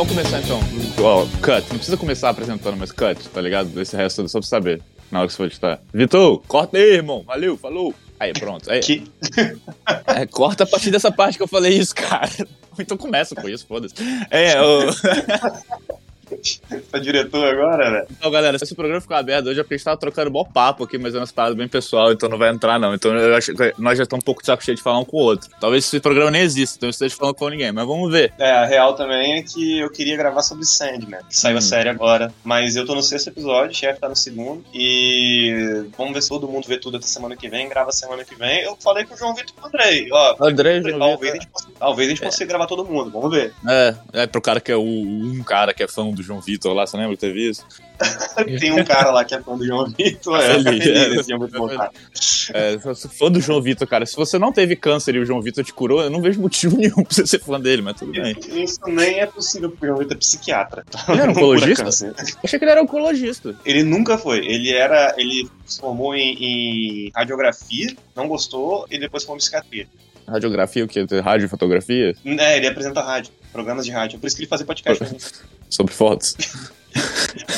Vamos começar então. Ó, cut. Não precisa começar apresentando, mas cut, tá ligado? Esse resto só pra saber. Na hora que você for editar. Vitor, corta aí, irmão. Valeu, falou. Aí, pronto. Aí, Que... é, corta a partir dessa parte que eu falei isso, cara. Então começa com isso, foda-se. É, o... Tá diretor agora, né? Então, galera, se esse programa ficar aberto hoje é porque a gente tava trocando bom papo aqui, mas é umas paradas bem pessoal, então não vai entrar, não. Então eu acho que nós já estamos um pouco de saco cheio de falar um com o outro. Talvez esse programa nem exista, então eu esteja falando com ninguém, mas vamos ver. É, a real também é que eu queria gravar sobre Sandman, que saiu a Hum. série agora. Mas eu tô no sexto episódio, o chefe tá no segundo. E vamos ver se todo mundo vê tudo até semana que vem, grava semana que vem. Eu falei com o João Vitor e com o Andrei, ó. André, João Talvez a Vitor. gente consiga, talvez a gente consiga gravar todo mundo, vamos ver. É, é pro cara que é o um cara que é fã do João Vitor lá, você lembra que teve isso? Tem um cara lá que é fã do João Vitor, é, Ele, é. voltar. É, eu sou fã do João Vitor, cara. Se você não teve câncer e o João Vitor te curou, eu não vejo motivo nenhum pra você ser fã dele, mas tudo bem. Isso nem é possível, porque o João Vitor é psiquiatra. Ele era oncologista? achei que ele era oncologista. Ele nunca foi. Ele era. Ele se formou em, em radiografia, não gostou, e depois formou em psiquiatria. Radiografia, o quê? Rádio e fotografia? É, ele apresenta rádio, programas de rádio. Por isso que ele fazia podcast. Sobre fotos.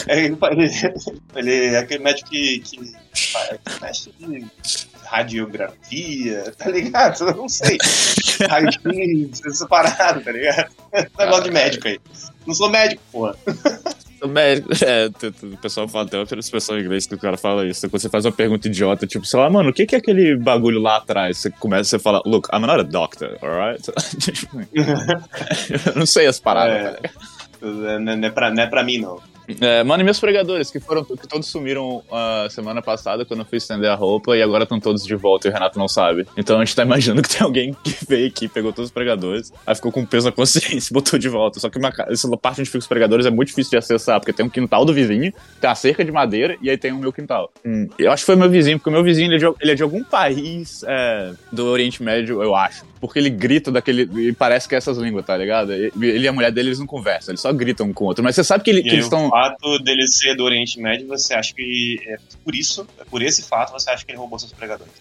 É, ele, é aquele médico que, que faz mexe em radiografia, tá ligado? Eu não sei. Raio-X, essa parada, tá ligado? Negócio de médico aí. Não sou médico, porra. Médico, é, o pessoal fala, tem outra expressão em inglês que o cara fala isso. Quando você faz uma pergunta idiota, tipo, sei lá, mano, o que que é aquele bagulho lá atrás? Você começa, você fala, look, I'm not a doctor, alright? Tipo, eu não sei as paradas, É. tá ligado? Não, é pra, é pra mim, não. É, mano, e meus pregadores, que foram, que todos sumiram a semana passada quando eu fui estender a roupa e agora estão todos de volta e o Renato não sabe. Então a gente tá imaginando que tem alguém que veio aqui, pegou todos os pregadores, aí ficou com peso na consciência e botou de volta. Só que uma, essa parte onde fica os pregadores é muito difícil de acessar, porque tem um quintal do vizinho, tem uma cerca de madeira e aí tem o meu quintal. Hum, eu acho que foi meu vizinho, porque o meu vizinho ele é de, ele é de algum país é, do Oriente Médio, eu acho. Porque ele grita daquele. E parece que é essas línguas, tá ligado? Ele e a mulher dele eles não conversam, eles só gritam um com o outro. Mas você sabe que, ele- que eles estão. o fato dele ser do Oriente Médio, você acha que é por isso, é por esse fato, você acha que ele roubou seus pregadores?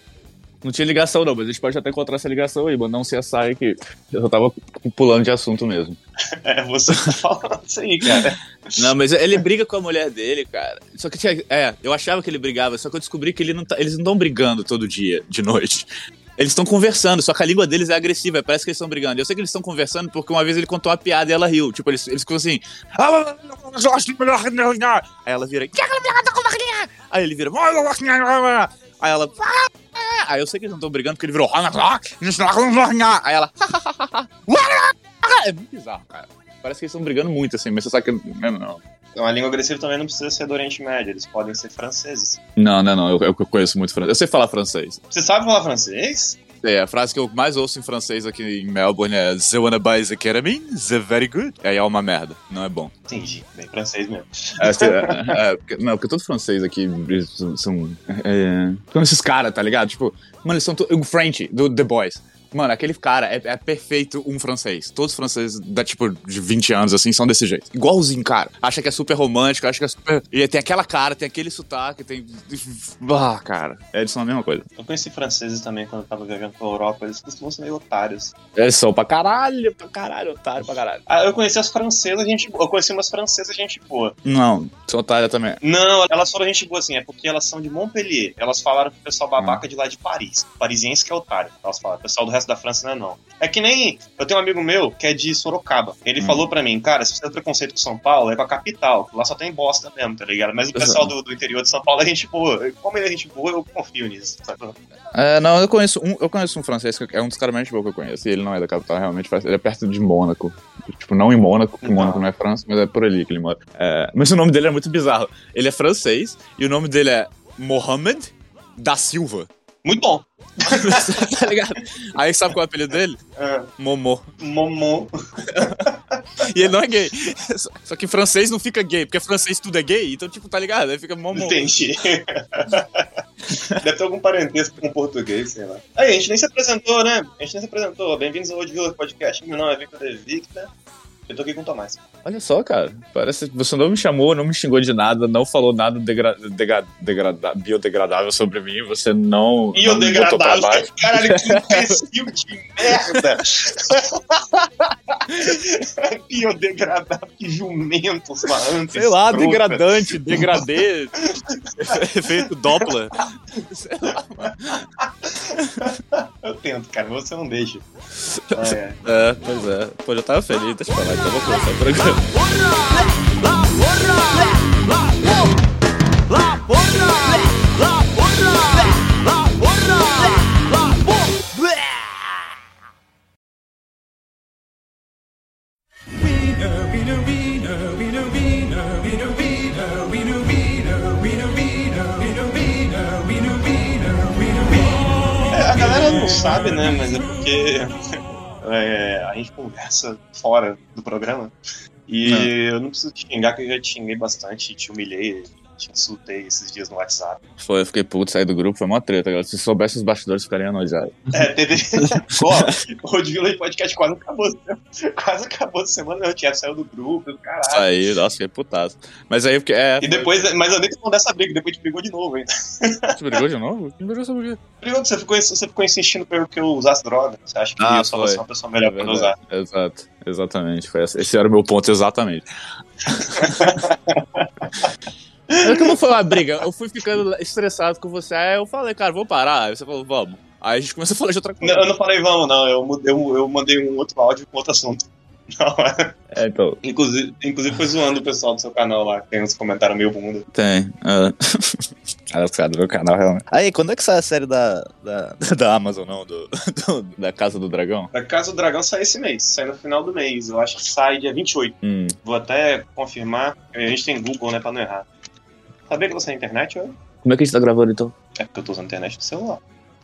Não tinha ligação, não, mas a gente pode até encontrar essa ligação aí, mandar um CSI que eu só tava pulando de assunto mesmo. É, você tá falando isso aí, cara. Não, mas ele briga com a mulher dele, cara. Só que tinha. É, eu achava que ele brigava, só que eu descobri que ele não tá- eles não estão brigando todo dia, de noite. Eles estão conversando, só que a língua deles é agressiva, parece que eles estão brigando. Eu sei que eles estão conversando porque uma vez ele contou uma piada e ela riu. Tipo, eles, eles ficam assim. Aí ela vira. Aí ele vira. Aí ela. Aí eu sei que eles não estão brigando porque ele virou. Aí ela. É muito bizarro, cara. Parece que eles estão brigando muito, assim, mas você sabe que. Não, não. Então, a língua agressiva também não precisa ser do Oriente Médio, eles podem ser franceses. Não, não, não. Eu, eu conheço muito francês. Eu sei falar francês. Você sabe falar francês? É, a frase que eu mais ouço em francês aqui em Melbourne é The wanna buy the ketamine? The very good. Aí é uma merda. Não é bom. Entendi, bem francês mesmo. É, você- é, é, porque- não, porque todo francês aqui eles são. É, são esses caras, tá ligado? Tipo, mano, eles são. to- O French, do The Boys. Mano, aquele cara é, é perfeito um francês. Todos os franceses da, tipo, de 20 anos, assim, são desse jeito. Igualzinho, cara. Acha que é super romântico, acha que é super. E tem aquela cara, tem aquele sotaque, tem. Ah, cara. Eles são a mesma coisa. Eu conheci franceses também quando eu tava viajando pra Europa, eles costumam ser meio otários. Eles são pra caralho, pra caralho, otário pra caralho. Ah, eu conheci as francesas, gente boa. Eu conheci umas francesas, gente boa. Não, sou otário também. Não, elas foram gente boa assim, é porque elas são de Montpellier. Elas falaram pro pessoal babaca de lá de Paris. Parisiense que é otário. Elas falaram, pessoal do resto da França não é não. É que nem. Eu tenho um amigo meu que é de Sorocaba. Ele Hum. falou pra mim, cara, se você tem preconceito com São Paulo, é com a capital. Lá só tem bosta mesmo, tá ligado? Mas o pessoal do, do interior de São Paulo é gente boa. Como ele é gente boa, eu confio nisso. Sabe? É, não, eu conheço um, eu conheço um francês que é um dos caras mais bons que eu conheço. E ele não é da capital, realmente. Ele é perto de Mônaco. Tipo, não em Mônaco, porque. Mônaco não é França, mas é por ali que ele mora. É, mas o nome dele é muito bizarro. Ele é francês e o nome dele é Mohamed da Silva. Muito bom. tá ligado? Aí sabe qual é o apelido dele? É, Momô. Momô. E ele não é gay. Só que em francês não fica gay, porque francês tudo é gay, então, tipo, tá ligado? Aí fica Momô. Entendi. Deve ter algum parentesco com português, sei lá. Aí, a gente nem se apresentou, né? A gente nem se apresentou. Bem-vindos ao Old Villa Podcast. Meu nome é Victor De Victor. Eu tô aqui com o Tomás. Olha só, cara. Parece que você não me chamou, não me xingou de nada, não falou nada degra degra degrada biodegradável sobre mim, você não. Biodegradável? Caralho, que imbecil de merda! biodegradável, que jumento, sua antes. Sei lá, degradante, degradê, efeito Doppler. Sei lá, mano. Eu tento, cara, você não deixa. Ah, é. é, pois é. Pô, eu tava feliz, deixa eu falar, então vou começar o programa. A galera não sabe, né? Mas é porque é, a gente conversa fora do programa. E Não. eu não preciso te xingar, que eu já te xinguei bastante, te humilhei, te insultei esses dias no WhatsApp. Foi, eu fiquei puto, saí do grupo, foi mó treta, galera. Se soubesse os bastidores, ficariam enojados. É, teve. Ó, o de Village Podcast quase acabou. Quase acabou a semana, eu tinha saiu do grupo, caralho. Saí, nossa, fiquei putaço. Mas aí, porque. É, E depois, mas eu nem tô dessa briga, depois a gente brigou de novo ainda. Você brigou de novo? Quem brigou sobre o quê? Brigou, você ficou, você ficou insistindo pelo que eu usasse droga. Você acha que Ah, eu só vou foi. ser uma pessoa melhor pra não usar? É Exato, exatamente. Foi esse era o meu ponto, exatamente. É que não foi uma briga, eu fui ficando estressado com você, aí eu falei, cara, vou parar. Aí você falou, vamos. Aí a gente começou a falar de outra coisa. Não, eu não falei vamos, não. Eu, eu, eu mandei um outro áudio com outro assunto. Não, é. É, então, inclusive, inclusive foi zoando o pessoal do seu canal lá, que tem uns comentários meio bunda. tem. é. Cara, os caras do meu canal, realmente. Aí, quando é que sai a série da, da, da Amazon, não? Do, do- da Casa do Dragão? A Casa do Dragão sai esse mês, sai no final do mês. Eu acho que sai dia 28. Hum. Vou até confirmar. A gente tem Google, né, pra não errar. Sabia que você tem internet, ou? Como é que a gente tá gravando, então? É porque eu tô usando internet do celular.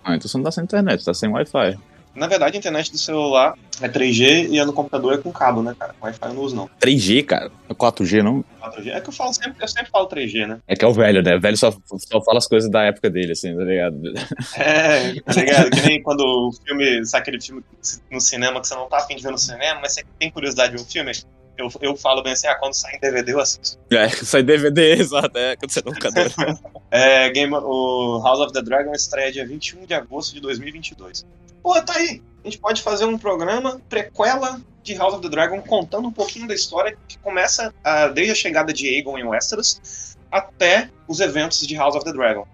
Ah, então você não tá sem internet, tá sem Wi-Fi. Na verdade, a internet do celular é 3G e a no computador é com cabo, né, cara? Wi-Fi eu não uso, não. 3G, cara. É 4G, não? 4G. É que eu falo sempre, eu sempre falo 3G, né? É que é o velho, né? O velho só, só fala as coisas da época dele, assim, tá ligado? É, tá ligado? Que nem quando o filme, sabe aquele filme no cinema que você não tá afim de ver no cinema, mas você tem curiosidade de ver o filme? Eu, eu falo bem assim, ah, quando sai em DVD eu assisto. É, sai DVD, exato, é, quando você não locador. É, Game, o House of the Dragon estreia dia 21 de agosto de 2022. Pô, tá aí. A gente pode fazer um programa prequela de House of the Dragon contando um pouquinho da história que começa ah, desde a chegada de Aegon em Westeros até os eventos de House of the Dragon.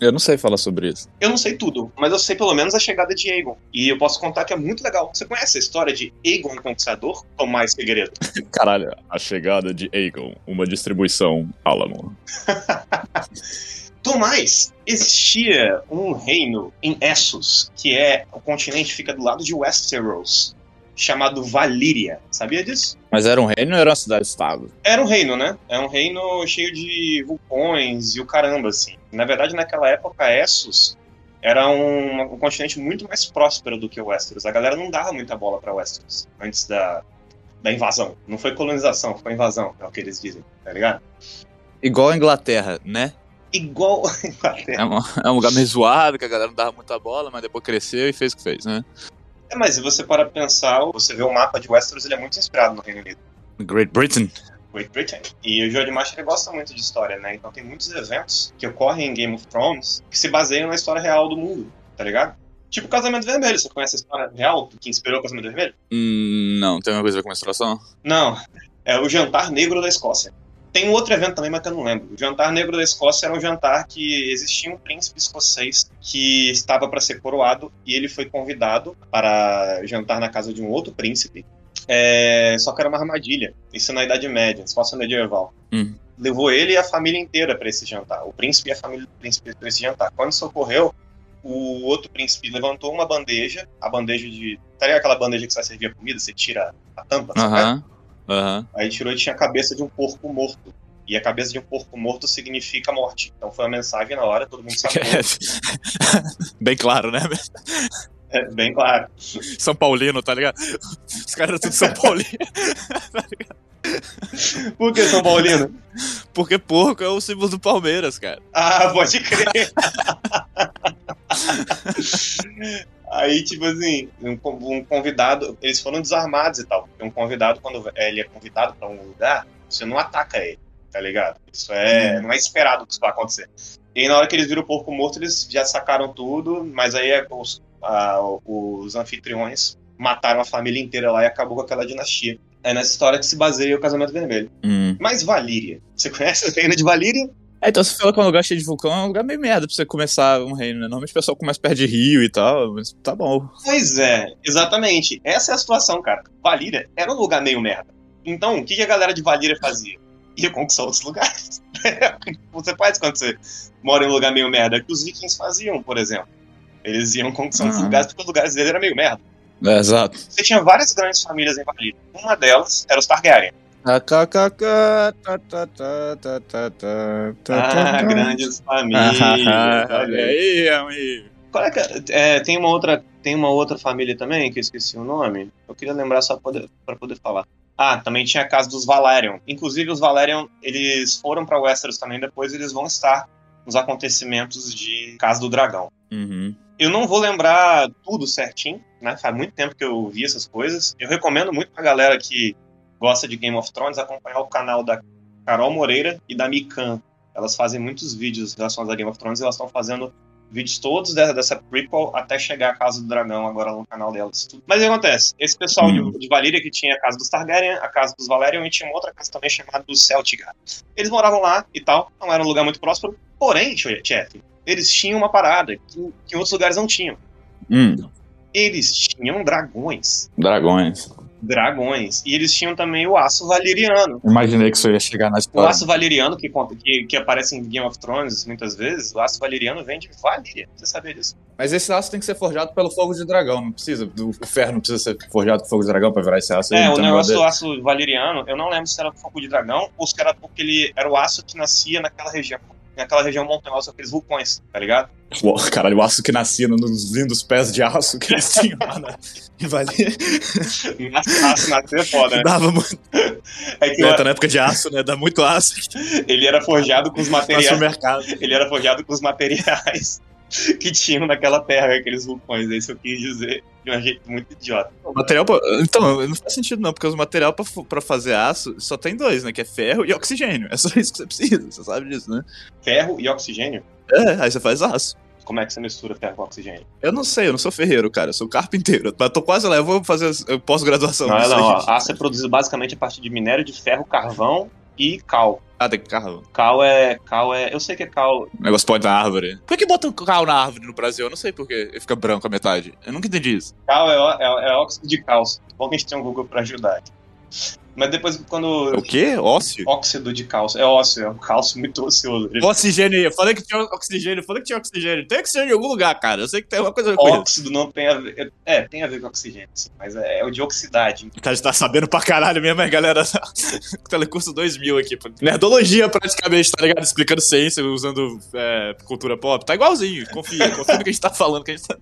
Eu não sei falar sobre isso. Eu não sei tudo, mas eu sei pelo menos a chegada de Aegon. E eu posso contar que é muito legal. Você conhece a história de Aegon Conquistador? Tomás Figueiredo. Caralho, a chegada de Aegon, uma distribuição Alamo. Tomás, existia um reino em Essos, que é o continente que fica do lado de Westeros, chamado Valíria. Sabia disso? Mas era um reino ou era uma cidade-estado? Era um reino, né? É um reino cheio de vulcões e o caramba, assim. Na verdade, naquela época, Essos era um, um continente muito mais próspero do que o Westeros. A galera não dava muita bola pra Westeros antes da, da invasão. Não foi colonização, foi invasão, é o que eles dizem, tá ligado? Igual a Inglaterra, né? Igual a Inglaterra. É um, é um lugar meio zoado, que a galera não dava muita bola, mas depois cresceu e fez o que fez, né? É, mas se você para pensar, você vê o mapa de Westeros, ele é muito inspirado no Reino Unido. Great Britain. Great Britain. E o George Martin ele gosta muito de história, né? Então tem muitos eventos que ocorrem em Game of Thrones que se baseiam na história real do mundo, tá ligado? Tipo o Casamento Vermelho. Você conhece a história real que inspirou o Casamento Vermelho? Hum, não, tem uma coisa a ver com menstruação? Não. É o Jantar Negro da Escócia. Tem um outro evento também, mas que eu não lembro. O Jantar Negro da Escócia era um jantar que existia um príncipe escocês que estava para ser coroado e ele foi convidado para jantar na casa de um outro príncipe. É, só que era uma armadilha. Isso na Idade Média, Escócia medieval. Hum. Levou ele e a família inteira para esse jantar. O príncipe e a família do príncipe para esse jantar. Quando isso ocorreu, o outro príncipe levantou uma bandeja, a bandeja de. Tá ligado aquela bandeja que você vai servir a comida? Você tira a tampa. Aham. Aí tirou e tinha a cabeça de um porco morto. E a cabeça de um porco morto significa morte. Então foi uma mensagem na hora, todo mundo sacou. Bem claro, né? É bem claro. São Paulino, tá ligado? Os caras eram tudo São Paulino. Por que São Paulino? Porque porco é o símbolo do Palmeiras, cara. Ah, pode crer. Aí, tipo assim, um, convidado, eles foram desarmados e tal. Um convidado, quando ele é convidado pra um lugar, você não ataca ele, tá ligado? Isso é. Hum. Não é esperado que isso vai acontecer. E na hora que eles viram o porco morto, eles já sacaram tudo, mas aí é os, a, os anfitriões mataram a família inteira lá e acabou com aquela dinastia. É nessa história que se baseia o Casamento Vermelho. Hum. Mas Valíria, você conhece a reina de Valíria? É, então você falou que é um lugar cheio de vulcão, é um lugar meio merda pra você começar um reino, né? Normalmente o pessoal começa perto de rio e tal, mas tá bom. Pois é, exatamente. Essa é a situação, cara. Valíria era um lugar meio merda. Então, o que a galera de Valíria fazia? Ia conquistar outros lugares. você faz quando você mora em um lugar meio merda, que os vikings faziam, por exemplo. Eles iam conquistando uhum. lugares porque os lugares deles eram memeio merda. É, exato. Você tinha várias grandes famílias em Valíria. Uma delas era os Targaryen. Ah, grandes famílias. Olha aí, amigo. Qual é, que, é, tem uma outra tem uma outra família também que eu esqueci o nome. Eu queria lembrar só para poder falar. Ah, também tinha a casa dos Valerion. Inclusive os Valerion, eles foram para Westeros também. Depois eles vão estar nos acontecimentos de Casa do Dragão. Uhum. Eu não vou lembrar tudo certinho, né? Faz muito tempo que eu vi essas coisas. Eu recomendo muito pra galera que gosta de Game of Thrones acompanhar o canal da Carol Moreira e da Mikan. Elas fazem muitos vídeos relacionados a Game of Thrones e elas estão fazendo vídeos todos dessa, dessa prequel até chegar à Casa do Dragão agora no canal delas. Mas o que acontece? Esse pessoal hum. de, de Valíria que tinha a Casa dos Targaryen, a Casa dos Valerion e tinha outra casa também chamada dos Celtigar. Eles moravam lá e tal, não era um lugar muito próspero. Porém, chefe, eles tinham uma parada que, que outros lugares não tinham. Hum. Eles tinham dragões. Dragões dragões. E eles tinham também o aço valeriano. Imaginei que isso ia chegar na história. O aço valeriano, que, que, que aparece em Game of Thrones muitas vezes, o aço valeriano vem de Valíria. Você sabia disso? Mas esse aço tem que ser forjado pelo fogo de dragão, não precisa. O ferro não precisa ser forjado com fogo de dragão pra virar esse aço. É, o negócio do aço valeriano, eu não lembro se era fogo de dragão ou se era porque ele era o aço que nascia naquela região naquela região montanhosa, aqueles vulcões, tá ligado? Caralho, o aço que nascia nos lindos pés de aço que eles tinham lá na Valia. Aço nascer é foda, né? Dava muito. É que é, tá na época de aço, né? Dá muito aço. Ele era forjado com os materiais. Ele era forjado com os materiais que tinham naquela terra, aqueles vulcões. É isso que eu quis dizer de um jeito muito idiota. O material pra... Então, não faz sentido não, porque o material pra, pra fazer aço só tem dois, né? Que é ferro e oxigênio. É só isso que você precisa, você sabe disso, né? Ferro e oxigênio? É, aí você faz aço. Como é que você mistura ferro com oxigênio? Eu não sei, eu não sou ferreiro, cara. Eu sou carpinteiro. Mas tô quase lá, eu vou fazer pós-graduação. Não, não, ó, aço é produzido basicamente a partir de minério de ferro, carvão e cal. Ah, tem carro. Cal é. Cal é. Eu sei que é cal. O negócio pode na árvore. Por que, botam cal na árvore no Brasil? Eu não sei por que ele fica branco a metade. Eu nunca entendi isso. Cal é, é, é óxido de cálcio. Bom que a gente tem um Google pra ajudar. Mas depois, quando. O quê? Ócio? Óxido de cálcio. É ócio, é um cálcio muito ocioso. Oxigênio. Eu falei que tinha oxigênio, eu falei que tinha oxigênio. Tem oxigênio em algum lugar, cara. Eu sei que tem uma coisa com Óxido não tem a ver. É, tem a ver com oxigênio, sim, mas é, é o de oxidade. Tá, a gente tá sabendo pra caralho mesmo, hein, galera? Telecurso 2000 aqui. Nerdologia, praticamente, tá ligado? Explicando ciência, usando é, cultura pop. Tá igualzinho, confia. Confia no que a gente tá falando, que a gente tá.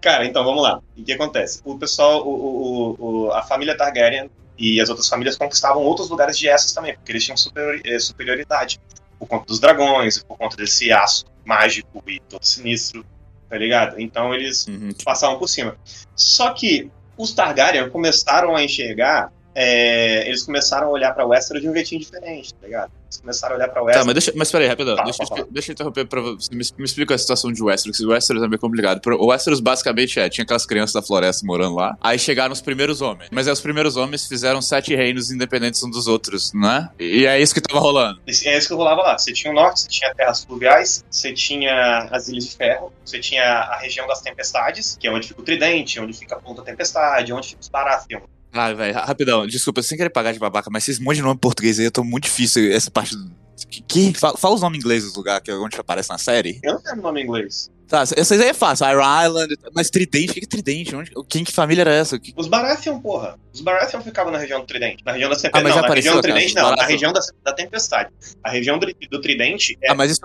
Cara, então vamos lá. O que acontece? O pessoal, o, o, o, a família Targaryen e as outras famílias conquistavam outros lugares de Essos também, porque eles tinham eh, superioridade. Por conta dos dragões, por conta desse aço mágico e todo sinistro, tá ligado? Então eles uhum. passavam por cima. Só que os Targaryen começaram a enxergar é, eles começaram a olhar pra Westeros de um jeitinho diferente, tá ligado? Eles começaram a olhar pra Westeros. Tá, mas deixa, mas peraí, rapidão. Tá, deixa, tá, deixa, eu interromper pra você. Me, me explica a situação de Westeros, que o Westeros é meio complicado. O Westeros basicamente é: tinha aquelas crianças da floresta morando lá, aí chegaram os primeiros homens. Mas aí os primeiros homens fizeram sete reinos independentes uns dos outros, né? E é isso que tava rolando. É isso que rolava lá. Você tinha o norte, você tinha terras fluviais, você tinha as Ilhas de Ferro, você tinha a região das tempestades, que é onde fica o Tridente, onde fica a Ponta Tempestade, onde fica os Baratheon. Ah, velho, rapidão, desculpa, sem querer pagar de babaca, mas esses monte de nome português aí, eu tô muito difícil essa parte do. Que? que? Fala, fala, os nomes ingleses do lugar que é onde aparece na série. Eu não tenho nome em inglês. Tá, essas aí é fácil, Iron Island, mas Tridente, o que é Tridente? Onde, quem que família era essa? Que... Os Baratheon, porra. Os Baratheon ficavam na região do Tridente. Na região da Tempestade. Ah, não, na região do Tridente, não, na região da, da Tempestade. A região do, do Tridente é. Ah, mas isso.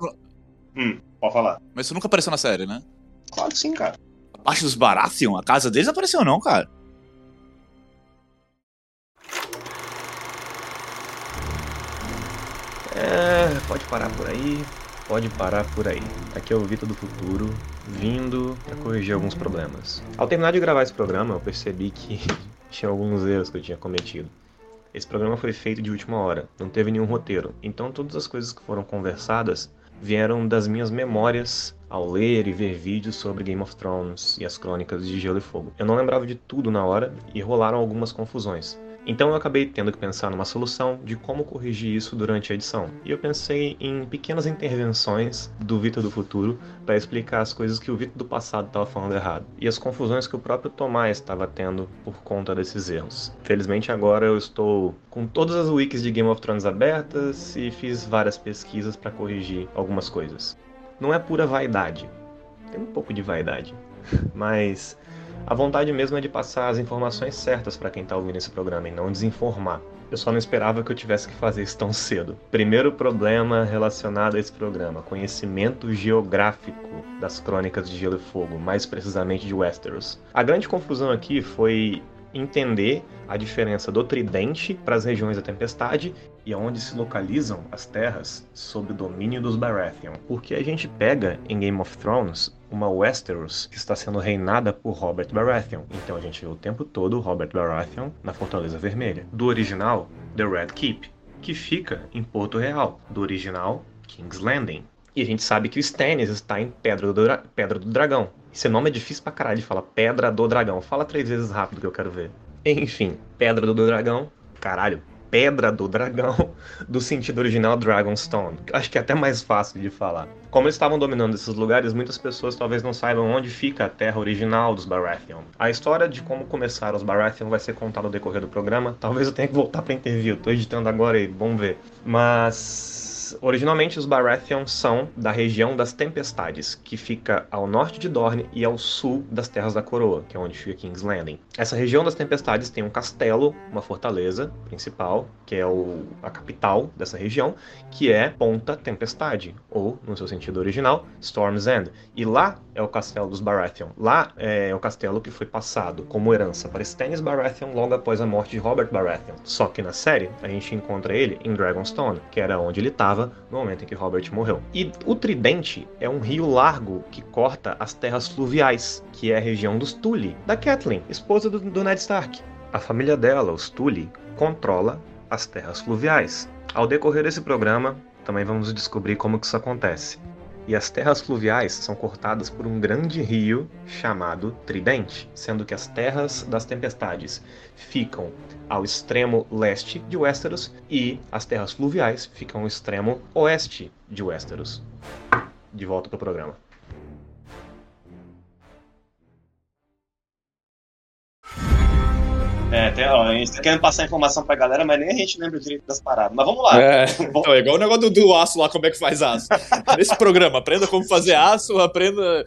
Hum, pode falar. Mas isso nunca apareceu na série, né? Claro que sim, cara. A parte dos Baratheon, a casa deles apareceu, não, cara. É, pode parar por aí. pode parar por aí. Aqui é o Vitor do Futuro, vindo para corrigir alguns problemas. Ao terminar de gravar esse programa, eu percebi que tinha alguns erros que eu tinha cometido. Esse programa foi feito de última hora, não teve nenhum roteiro, então todas as coisas que foram conversadas vieram das minhas memórias ao ler e ver vídeos sobre Game of Thrones e as crônicas de Gelo e Fogo. Eu não lembrava de tudo na hora e rolaram algumas confusões. Então eu acabei tendo que pensar numa solução de como corrigir isso durante a edição. E eu pensei em pequenas intervenções do Vitor do futuro para explicar as coisas que o Vitor do passado estava falando errado e as confusões que o próprio Tomás estava tendo por conta desses erros. Felizmente agora eu estou com todas as wikis de Game of Thrones abertas e fiz várias pesquisas para corrigir algumas coisas. Não é pura vaidade. Tem um pouco de vaidade, mas a vontade mesmo é de passar as informações certas para quem está ouvindo esse programa e não desinformar. Eu só não esperava que eu tivesse que fazer isso tão cedo. Primeiro problema relacionado a esse programa: conhecimento geográfico das crônicas de Gelo e Fogo, mais precisamente de Westeros. A grande confusão aqui foi entender a diferença do tridente para as regiões da tempestade e aonde se localizam as terras sob o domínio dos Baratheon. Porque a gente pega em Game of Thrones uma Westeros que está sendo reinada por Robert Baratheon. Então a gente vê o tempo todo Robert Baratheon na Fortaleza Vermelha. Do original, The Red Keep, que fica em Porto Real. Do original, King's Landing. E a gente sabe que o Stannis está em Pedra do, Dra Pedra do Dragão. Esse nome é difícil pra caralho de falar. Pedra do Dragão. Fala três vezes rápido que eu quero ver. Enfim, Pedra do Dragão. Caralho, Pedra do Dragão, do sentido original Dragonstone. Acho que é até mais fácil de falar. Como eles estavam dominando esses lugares, muitas pessoas talvez não saibam onde fica a terra original dos Baratheon. A história de como começaram os Baratheon vai ser contada no decorrer do programa. Talvez eu tenha que voltar para interview. Tô editando agora e vamos ver. Mas originalmente os Baratheon são da região das Tempestades, que fica ao norte de Dorne e ao sul das Terras da Coroa, que é onde fica King's Landing. Essa região das Tempestades tem um castelo, uma fortaleza principal, que é o, a capital dessa região, que é Ponta Tempestade, ou, no seu sentido original, Storm's End. E lá é o castelo dos Baratheon. Lá é o castelo que foi passado como herança para Stannis Baratheon logo após a morte de Robert Baratheon. Só que na série a gente encontra ele em Dragonstone, que era onde ele estava estava no momento em que Robert morreu. E o Tridente é um rio largo que corta as terras fluviais, que é a região dos Tully, da Catelyn, esposa do, do Ned Stark. A família dela, os Tully, controla as terras fluviais. Ao decorrer desse programa, também vamos descobrir como que isso acontece. E as terras fluviais são cortadas por um grande rio chamado Tridente, sendo que as terras das tempestades ficam ao extremo leste de Westeros e as terras fluviais ficam ao extremo oeste de Westeros. De volta para o programa. É, tem, ó, a gente tá querendo passar informação pra galera, mas nem a gente lembra direito das paradas. Mas vamos lá. É, então, é igual o negócio do, do, aço lá, como é que faz aço. Nesse programa, aprenda como fazer aço, aprenda.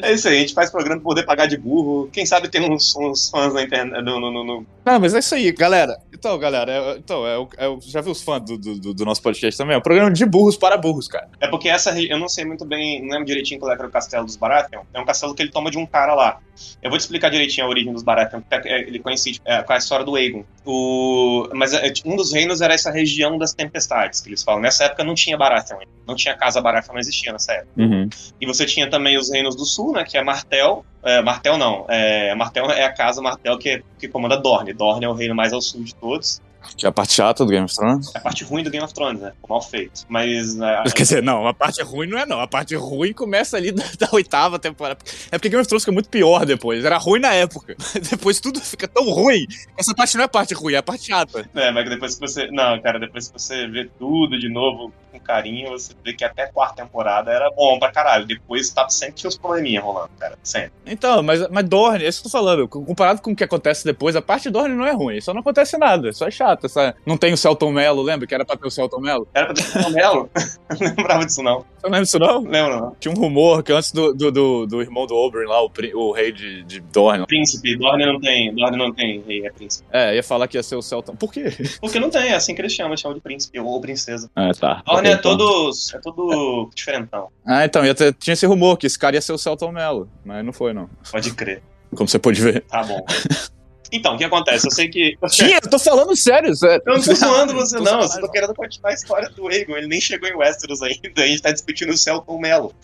é isso aí, a gente faz programa pra poder pagar de burro. Quem sabe tem uns, uns fãs na internet. No, no, no, Não, mas é isso aí, galera. Então, galera, é, então, é, é, já viu os fãs do, do, do, nosso podcast também? É um programa de burros para burros, cara. É porque essa eu não sei muito bem, não lembro direitinho qual é era o castelo dos Baratheon. É um castelo que ele toma de um cara lá. Eu vou te explicar direitinho a origem dos Baratheon, porque é, ele coincide é, com a história do Aegon. O, mas é, um dos reinos era essa região das tempestades, que eles falam. Nessa época não tinha Baratheon, não tinha casa Baratheon, não existia nessa época. Uhum. E você tinha também os reinos do sul, né, que é Martel. É, Martel não, é, Martel é a casa Martel que, que comanda Dorne. Dorne é o reino mais ao sul de todos. Que é a parte chata do Game of Thrones? É a parte ruim do Game of Thrones, né? Mal feito. Mas. Né, Quer dizer, não, a parte ruim não é, não. A parte ruim começa ali da, da, oitava temporada. É porque Game of Thrones fica muito pior depois. Era ruim na época. depois tudo fica tão ruim. Essa parte não é a parte ruim, é a parte chata. É, mas depois que você. Não, cara, depois que você vê tudo de novo com carinho, você vê que até a quarta temporada era bom pra caralho. Depois tava sempre tinha uns probleminha rolando, cara. Sempre. Então, mas, mas Dorne, é isso que eu tô falando. Comparado com o que acontece depois, a parte de Dorne não é ruim. Só não acontece nada. Só é chato. Essa... Não tem o Celton Mello, lembra? Que era pra ter o Celton Mello? Era pra ter o Celton Mello? não lembrava disso, não. Você não lembra disso, não? Lembro, não. Tinha um rumor que antes do, do, do, do irmão do Oberyn lá, o, o rei de, de Dorne. Príncipe. Dorne não tem. Dorne não tem rei, é príncipe. É, ia falar que ia ser o Celton. Por quê? Porque não tem, é assim que eles chamam, eles chamam de príncipe ou princesa. Ah, tá. Dorne okay, é então. todos é todo diferentão. Ah, então, ter, tinha esse rumor que esse cara ia ser o Celton Mello, mas não foi, não. Pode crer. Como você pode ver. Tá bom. Então, o que acontece? Eu sei que. Tinha, eu tô falando sério, sério. Eu não tô zoando você, não. Eu só tô querendo continuar a história do Aegon. Ele nem chegou em Westeros ainda. A gente tá discutindo o céu com o Melo.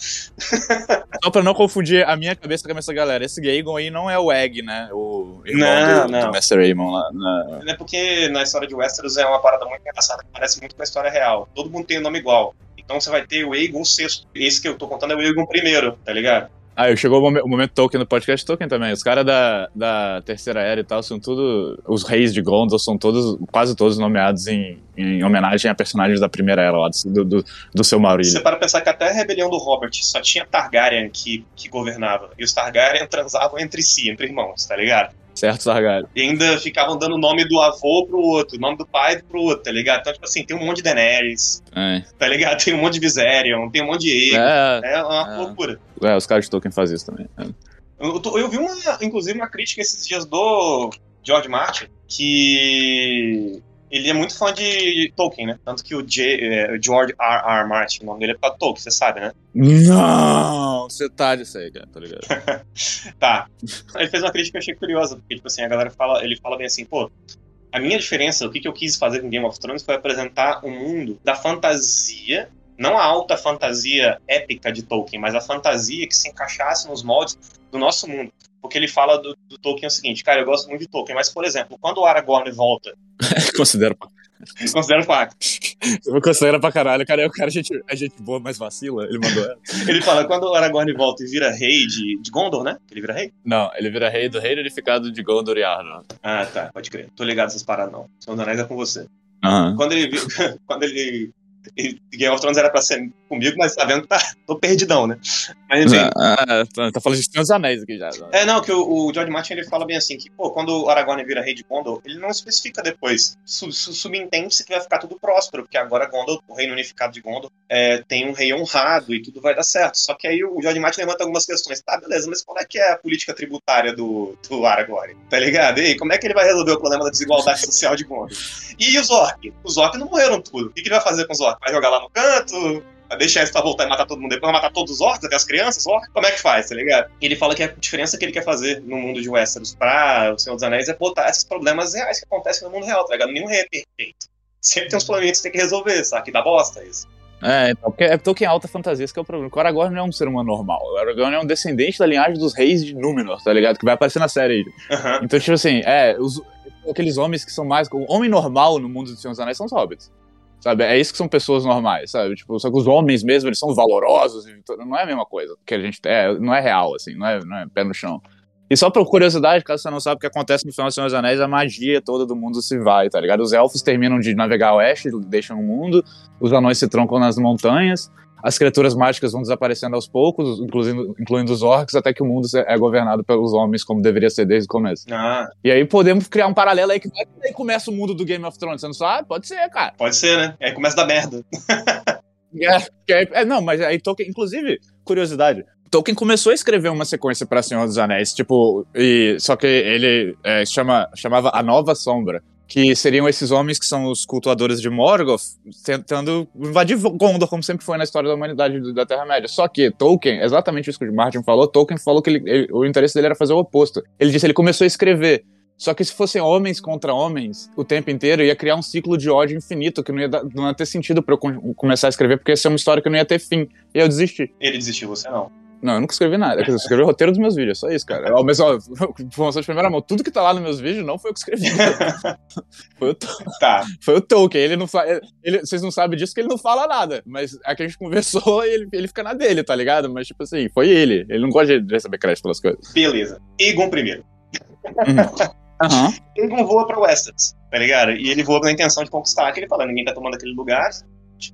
Só pra não confundir a minha cabeça com a cabeça da galera, esse Aegon aí não é o Egg, né? O irmão Não, do, não. do Master Aemon lá. na- É porque na história de Westeros é uma parada muito engraçada que parece muito com a história real. Todo mundo tem o nome igual. Então você vai ter o Aegon sexto. Esse que eu tô contando é o Aegon primeiro, tá ligado? Ah, chegou o momen- o momento Tolkien no podcast Tolkien também. Os caras da, da Terceira Era e tal são tudo. Os reis de Gondor são todos, quase todos nomeados em, em homenagem a personagens da Primeira Era lá, do, do, do seu Você Maurílio. para pensar que até a rebelião do Robert só tinha Targaryen que, que governava. E os Targaryen transavam entre si, entre irmãos, tá ligado? Certo, Targaryen? E ainda ficavam dando o nome do avô pro outro, o nome do pai pro outro, tá ligado? Então, tipo assim, tem um monte de Daenerys, É. tá ligado? Tem um monte de Viserion, tem um monte de Aegon. É, É uma É. loucura. é, os caras de Tolkien fazem isso também. É. Eu, eu vi uma, inclusive, uma crítica esses dias do George Martin, que ele é muito fã de Tolkien, né? Tanto que o, J, é, o George R. R. Martin, o nome dele é pra Tolkien, você sabe, né? Não! Você tá disso aí, cara, tá ligado? Tá. Ele fez uma crítica que eu achei curiosa, porque, tipo assim, a galera fala, ele fala bem assim, pô, a minha diferença, o que, que eu quis fazer com Game of Thrones foi apresentar um mundo da fantasia, não a alta fantasia épica de Tolkien, mas a fantasia que se encaixasse nos moldes do nosso mundo. Porque ele fala do, do Tolkien o seguinte, cara, eu gosto muito de Tolkien, mas, por exemplo, quando o Aragorn volta, Considero considero fato, Eu considero pra caralho. Cara, o cara é, gente, é gente boa, mas vacila. Ele mandou essa. ele fala, quando o Aragorn volta e vira rei de, de Gondor, né? Ele vira rei? Não, ele vira rei do reino unificado de Gondor e Arnor. Ah, tá, pode crer. Tô ligado nessas paradas, não. Senhor Anéis é com você. Aham. Quando ele quando ele, Game of Thrones era pra ser comigo, mas tá vendo que tá, tô perdidão, né? Mas enfim. Ah, tá, tá falando de Senhor dos Anéis aqui já. É, não, que o, o George Martin ele fala bem assim, que, pô, quando o Aragorn vira rei de Gondor, ele não especifica depois. Su, su, subentende-se que vai ficar tudo próspero, porque agora Gondor, o reino unificado de Gondor, é, tem um rei honrado e tudo vai dar certo. Só que aí o George Martin levanta algumas questões. Tá, beleza, mas qual é que é a política tributária do, do Aragorn? Tá ligado? E aí, como é que ele vai resolver o problema da desigualdade social de Gondor? E os orcs? Os orcs não morreram tudo. O que, que ele vai fazer com os orcs? Vai jogar lá no canto? Vai deixar eles pra voltar e matar todo mundo depois? Vai matar todos os orcs, até as crianças? Orcs? Como é que faz, tá ligado? Ele fala que a diferença que ele quer fazer no mundo de Westeros pra O Senhor dos Anéis é botar esses problemas reais que acontecem no mundo real, tá ligado? Nenhum rei é perfeito. Sempre tem uns probleminhas que você tem que resolver, sabe? Que dá bosta isso. É, então, porque é Tolkien alta fantasia, esse que é o problema. O Aragorn não é um ser humano normal. O Aragorn é um descendente da linhagem dos reis de Númenor, tá ligado? Que vai aparecer na série aí. Aham. Então, tipo assim, é, os, aqueles homens que são mais. O homem normal no mundo dos Senhor dos Anéis são os hobbits. Sabe? É isso que são pessoas normais, sabe? Tipo, só que os homens mesmo, eles são valorosos. Não é a mesma coisa que a gente. É, não é real, assim, não é, não é pé no chão. E só por curiosidade, caso você não sabe o que acontece no final do Senhor dos Anéis, a magia toda do mundo se vai, tá ligado? Os elfos terminam de navegar oeste, deixam o mundo, os anões se troncam nas montanhas, as criaturas mágicas vão desaparecendo aos poucos, incluindo, incluindo os orcs, até que o mundo é governado pelos homens, como deveria ser desde o começo. Ah, E aí podemos criar um paralelo aí que aí começa o mundo do Game of Thrones, você não sabe? Pode ser, cara. pode ser, né? Aí começa a dar merda. É, é, não, mas aí Tolkien, inclusive, curiosidade, Tolkien começou a escrever uma sequência para Senhor dos Anéis, tipo, e, só que ele é, chama, chamava A Nova Sombra, que seriam esses homens que são os cultuadores de Morgoth, tentando invadir Gondor, como sempre foi na história da humanidade da Terra-média. Só que Tolkien, exatamente isso que o Martin falou, Tolkien falou que ele- ele- o interesse dele era fazer o oposto. Ele disse, ele começou a escrever só que se fossem homens contra homens o tempo inteiro, ia criar um ciclo de ódio infinito, que não ia, dar- não ia ter sentido pra eu com- começar a escrever, porque ia ser uma história que não ia ter fim. E eu desisti. Ele desistiu, você não. Não, eu nunca escrevi nada. Quer dizer, Eu escrevi o roteiro dos meus vídeos, só isso, cara. Ó, Mas, ó, informação de primeira mão, tudo que tá lá nos meus vídeos não foi eu que escrevi. foi, o, To- Tá. foi o Tolkien. Ele não fa... ele, vocês não sabem disso que ele não fala nada. Mas a que a gente conversou, ele, ele fica na dele, tá ligado? Mas, tipo assim, foi ele. Ele não gosta de receber crédito pelas coisas. Beleza. Egon primeiro. Aham. Egon voa pra Westeros, tá ligado? E ele voa na intenção de conquistar, que ele fala, ninguém tá tomando aquele lugar.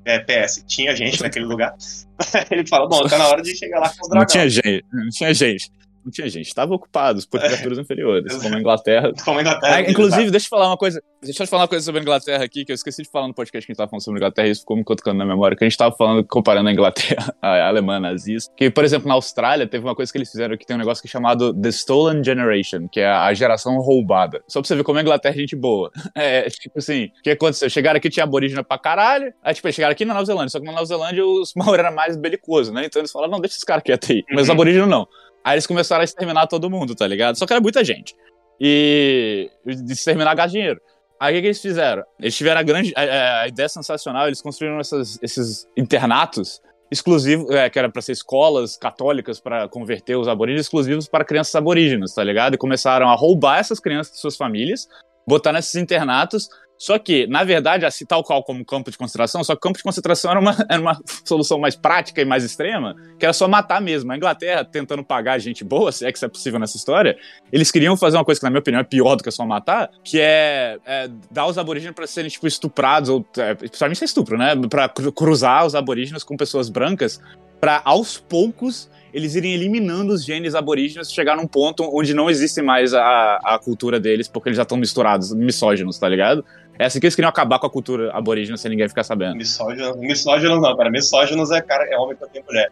É, PS, tinha gente naquele lugar. ele fala, bom, tá na hora de chegar lá com os Não dragões. tinha gente, não tinha gente. Não tinha gente, estavam ocupados por criaturas inferiores, como a Inglaterra. Como ainda tá. Ah, inclusive, deixa eu falar uma coisa. Deixa eu falar uma coisa sobre a Inglaterra aqui, que eu esqueci de falar no podcast que a gente tava falando sobre a Inglaterra, e isso ficou me cutucando na memória, que a gente tava falando, comparando a Inglaterra, a alemã nazista. Que, por exemplo, na Austrália, teve uma coisa que eles fizeram que tem um negócio que é chamado The Stolen Generation, que é a geração roubada. Só pra você ver como a Inglaterra é gente boa. É, tipo assim, o que aconteceu? Chegaram aqui, tinha aborígena pra caralho. Aí, tipo, eles chegaram aqui na Nova Zelândia, só que na Nova Zelândia os maori eram mais belicosos, né? Então eles falaram, não, deixa esses caras quietos aí. Mas os Uhum. aborígenes não. Aí eles começaram a exterminar todo mundo, tá ligado? Só que era muita gente. e exterminar gás dinheiro. Aí o que, que, eles fizeram? Eles tiveram a grande. A, a ideia sensacional, eles construíram essas, esses internatos exclusivos, é, que era para ser escolas católicas para converter os aborígenes, exclusivos para crianças aborígenes, tá ligado? E começaram a roubar essas crianças de suas famílias, botar nesses internatos só que, na verdade, assim, tal qual como campo de concentração, só que campo de concentração era uma, era uma solução mais prática e mais extrema, que era só matar mesmo. A Inglaterra, tentando pagar gente boa, se é que isso é possível nessa história, eles queriam fazer uma coisa que, na minha opinião, é pior do que só matar, que é, é dar os aborígenes para serem, tipo, estuprados, ou, é, principalmente é estupro, né? Pra cruzar os aborígenes com pessoas brancas, para aos poucos eles irem eliminando os genes aborígenes, chegar num ponto onde não existe mais a, a cultura deles, porque eles já estão misturados, misóginos, tá ligado? É assim que eles queriam acabar com a cultura aborígena sem ninguém ficar sabendo. Misóginos, misóginos não, cara. Misóginos é, cara, é homem que tem mulher.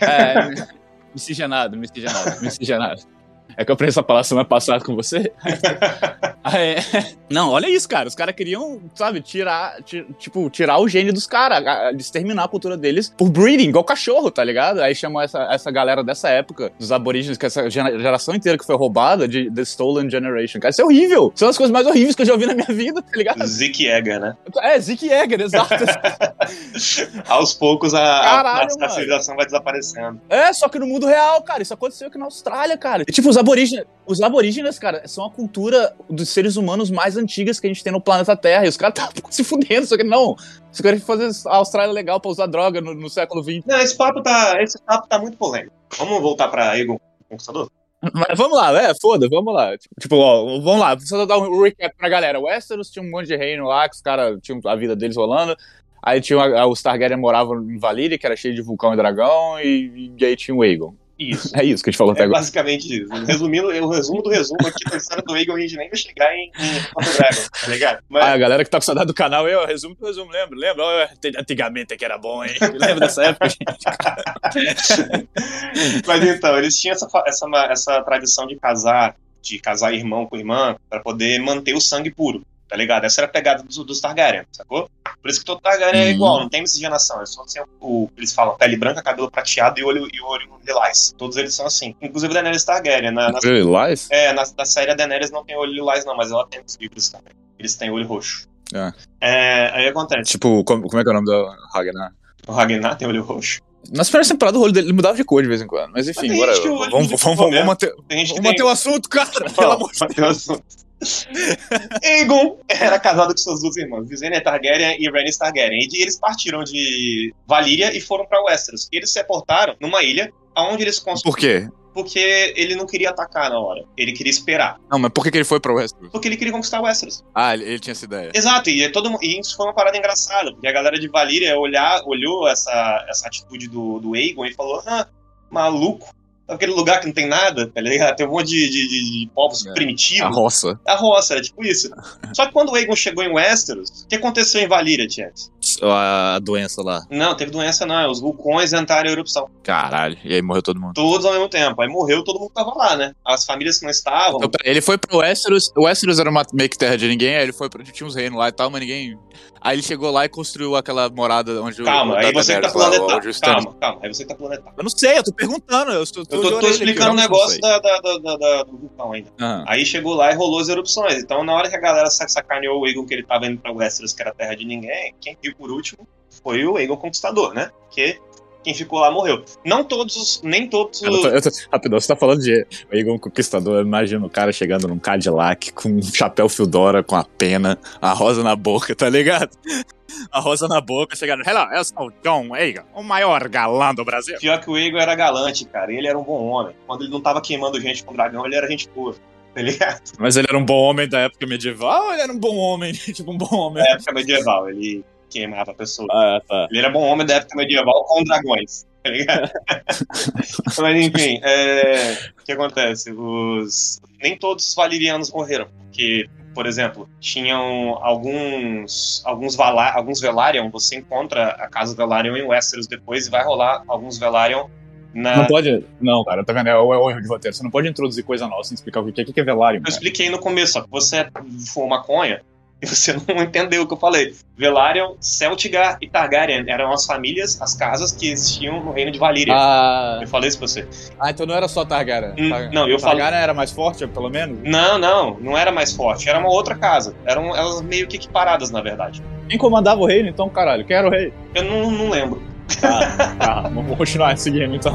É, miscigenado, miscigenado, miscigenado. É que eu aprendi essa palavra semana passada com você. é. Não, olha isso, cara. Os caras queriam, sabe, tirar, tipo, tirar o gene dos caras, exterminar a cultura deles por breeding, igual cachorro, tá ligado? Aí chamou essa, essa galera dessa época, dos aborígenes, que essa geração inteira que foi roubada, de The Stolen Generation. Cara, isso é horrível. São as coisas mais horríveis que eu já ouvi na minha vida, tá ligado? Zeke Yeager, né? É, Zeke Yeager, exato. Aos poucos a, Caralho, a, a, civilização vai desaparecendo. É, só que no mundo real, cara. Isso aconteceu aqui na Austrália, cara. E, tipo, os aborígenes, os aborígenes, cara, são a cultura dos seres humanos mais antigas que a gente tem no planeta Terra. E os caras estão se fudendo, só que não. Você quer fazer a Austrália legal pra usar droga no, no, século XX. Não, esse papo tá, esse papo tá muito polêmico. Vamos voltar pra Egon Conquistador? Mas vamos lá, é, foda, vamos lá. Tipo, ó, vamos lá, só dar um recap pra galera. O Westeros tinha um monte de reino lá, que os caras tinham a vida deles rolando. Aí tinha a, os Targaryen moravam em Valyria, que era cheio de vulcão e dragão, e, e aí tinha o Aegon. Isso. É isso que a gente falou até é agora. Basicamente isso. Resumindo, o resumo do resumo aqui da história do Eagle, a gente nem vai chegar em, em Dragon, tá ligado? Mas... Ah, a galera que tá com saudade do canal, eu resumo do resumo, lembro, lembro? Antigamente que era bom, hein? Lembro dessa época, gente. Mas então, eles tinham essa, essa, essa tradição de casar, de casar irmão com irmã, para poder manter o sangue puro tá ligado? Essa era a pegada dos, dos Targaryen, sacou? Por isso que todo Targaryen uhum. é igual, não tem miscigenação. É só assim, o, eles falam pele branca, cabelo prateado e olho, e olho lilás. Todos eles são assim. Inclusive Daenerys Targaryen. Na, na, lilás? É, na, na série a Daenerys não tem olho lilás não, mas ela tem os livros também. Eles têm olho roxo. É. é aí acontece. Tipo, como, como é que é o nome do Ragnar? O Ragnar tem olho roxo. Nas primeiras temporadas o olho dele mudava de cor de vez em quando. Mas enfim, agora. Vamos, vamos, vamos, vamos, manter, vamos manter o assunto, cara. Pelo amor de Deus. Aegon era casado com suas duas irmãs, Visenya Targaryen e Rhaenys Targaryen. E eles partiram de Valíria e foram para Westeros. Eles se aportaram numa ilha onde eles construíram. Por quê? Porque ele não queria atacar na hora. Ele queria esperar. Não, mas por que, que ele foi pra Westeros? Porque ele queria conquistar Westeros. Ah, ele, ele tinha essa ideia. Exato, e, é todo, e isso foi uma parada engraçada, porque a galera de Valíria olhar, olhou essa, essa atitude do, do Aegon e falou: ah, maluco, aquele lugar que não tem nada, tá ligado? Tem um monte de, de, de povos é. primitivos. A roça. A roça, era tipo isso. Só que quando o Aegon chegou em Westeros, o que aconteceu em Valíria, Tietz? A doença lá. Não, teve doença não, os vulcões entraram em erupção. Caralho, e aí morreu todo mundo. Todos ao mesmo tempo, aí morreu todo mundo que tava lá, né? As famílias que não estavam... Então, ele foi pro Westeros, o Westeros era uma meio que terra de ninguém, aí ele foi pro... tinha uns reinos lá e tal, mas ninguém... Aí ele chegou lá e construiu aquela morada onde calma, o... Aí você tá planetado. Calma, calma, aí você tá planetado. Eu não sei, eu tô perguntando, eu tô, tô, eu tô, tô explicando o negócio da, da, da, da, do vulcão ainda. Uhum. Aí chegou lá e rolou as erupções. Então, na hora que a galera sacaneou o Eagle que ele tava indo pra Westeros, que era terra de ninguém, quem viu por último foi o Aegon Conquistador, né? Que quem ficou lá morreu. Não todos, nem todos. Cara, eu tô, rapidão, você tá falando de Aegon Conquistador, imagina o cara chegando num Cadillac com um chapéu Fildora com a pena, a rosa na boca, tá ligado? A rosa na boca, chegando, hello, eu sou o John Aegon, o maior galã do Brasil. Pior que o Aegon era galante, cara, ele era um bom homem. Quando ele não tava queimando gente com dragão, ele era gente boa. Tá ligado? Mas ele era um bom homem da época medieval ou ele era um bom homem? tipo, um bom homem? Da época medieval, ele queimava a pessoa. Ah, tá. Ele era bom homem da época medieval com dragões. Tá ligado? Mas enfim, é... o que acontece? Os... Nem todos os valirianos morreram, porque por exemplo, tinham alguns alguns, Vala, alguns Velaryon, você encontra a casa Velaryon em Westeros depois e vai rolar alguns Velaryon na... Não pode. Não, cara, tá vendo? É o, é erro de roteiro. Você não pode introduzir coisa nova sem explicar o que é, o que é Velaryon. Eu cara. expliquei no começo, só que você fuma maconha, E você não entendeu o que eu falei. Velaryon, Celtigar e Targaryen eram as famílias, as casas que existiam no reino de Valíria. Ah, Eu falei isso pra você. ah, então não era só Targaryen. Hum, Tar- não, eu falo- Targaryen era mais forte, pelo menos? Não, não, não era mais forte. Era uma outra casa. Eram elas meio que equiparadas, na verdade. Quem comandava o reino, então, caralho? Quem era o rei? Eu não, não lembro. Ah, tá, vamos continuar seguindo, então.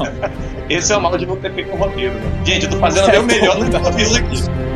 Esse é o mal de não ter feito um roteiro. Gente, eu tô fazendo até o melhor do que eu fiz aqui.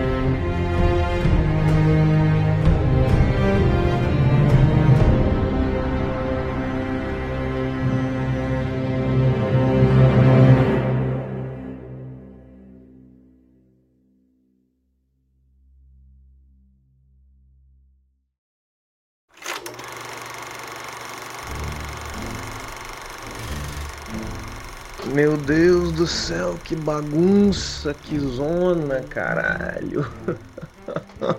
Meu Deus do céu, que bagunça, que zona, caralho.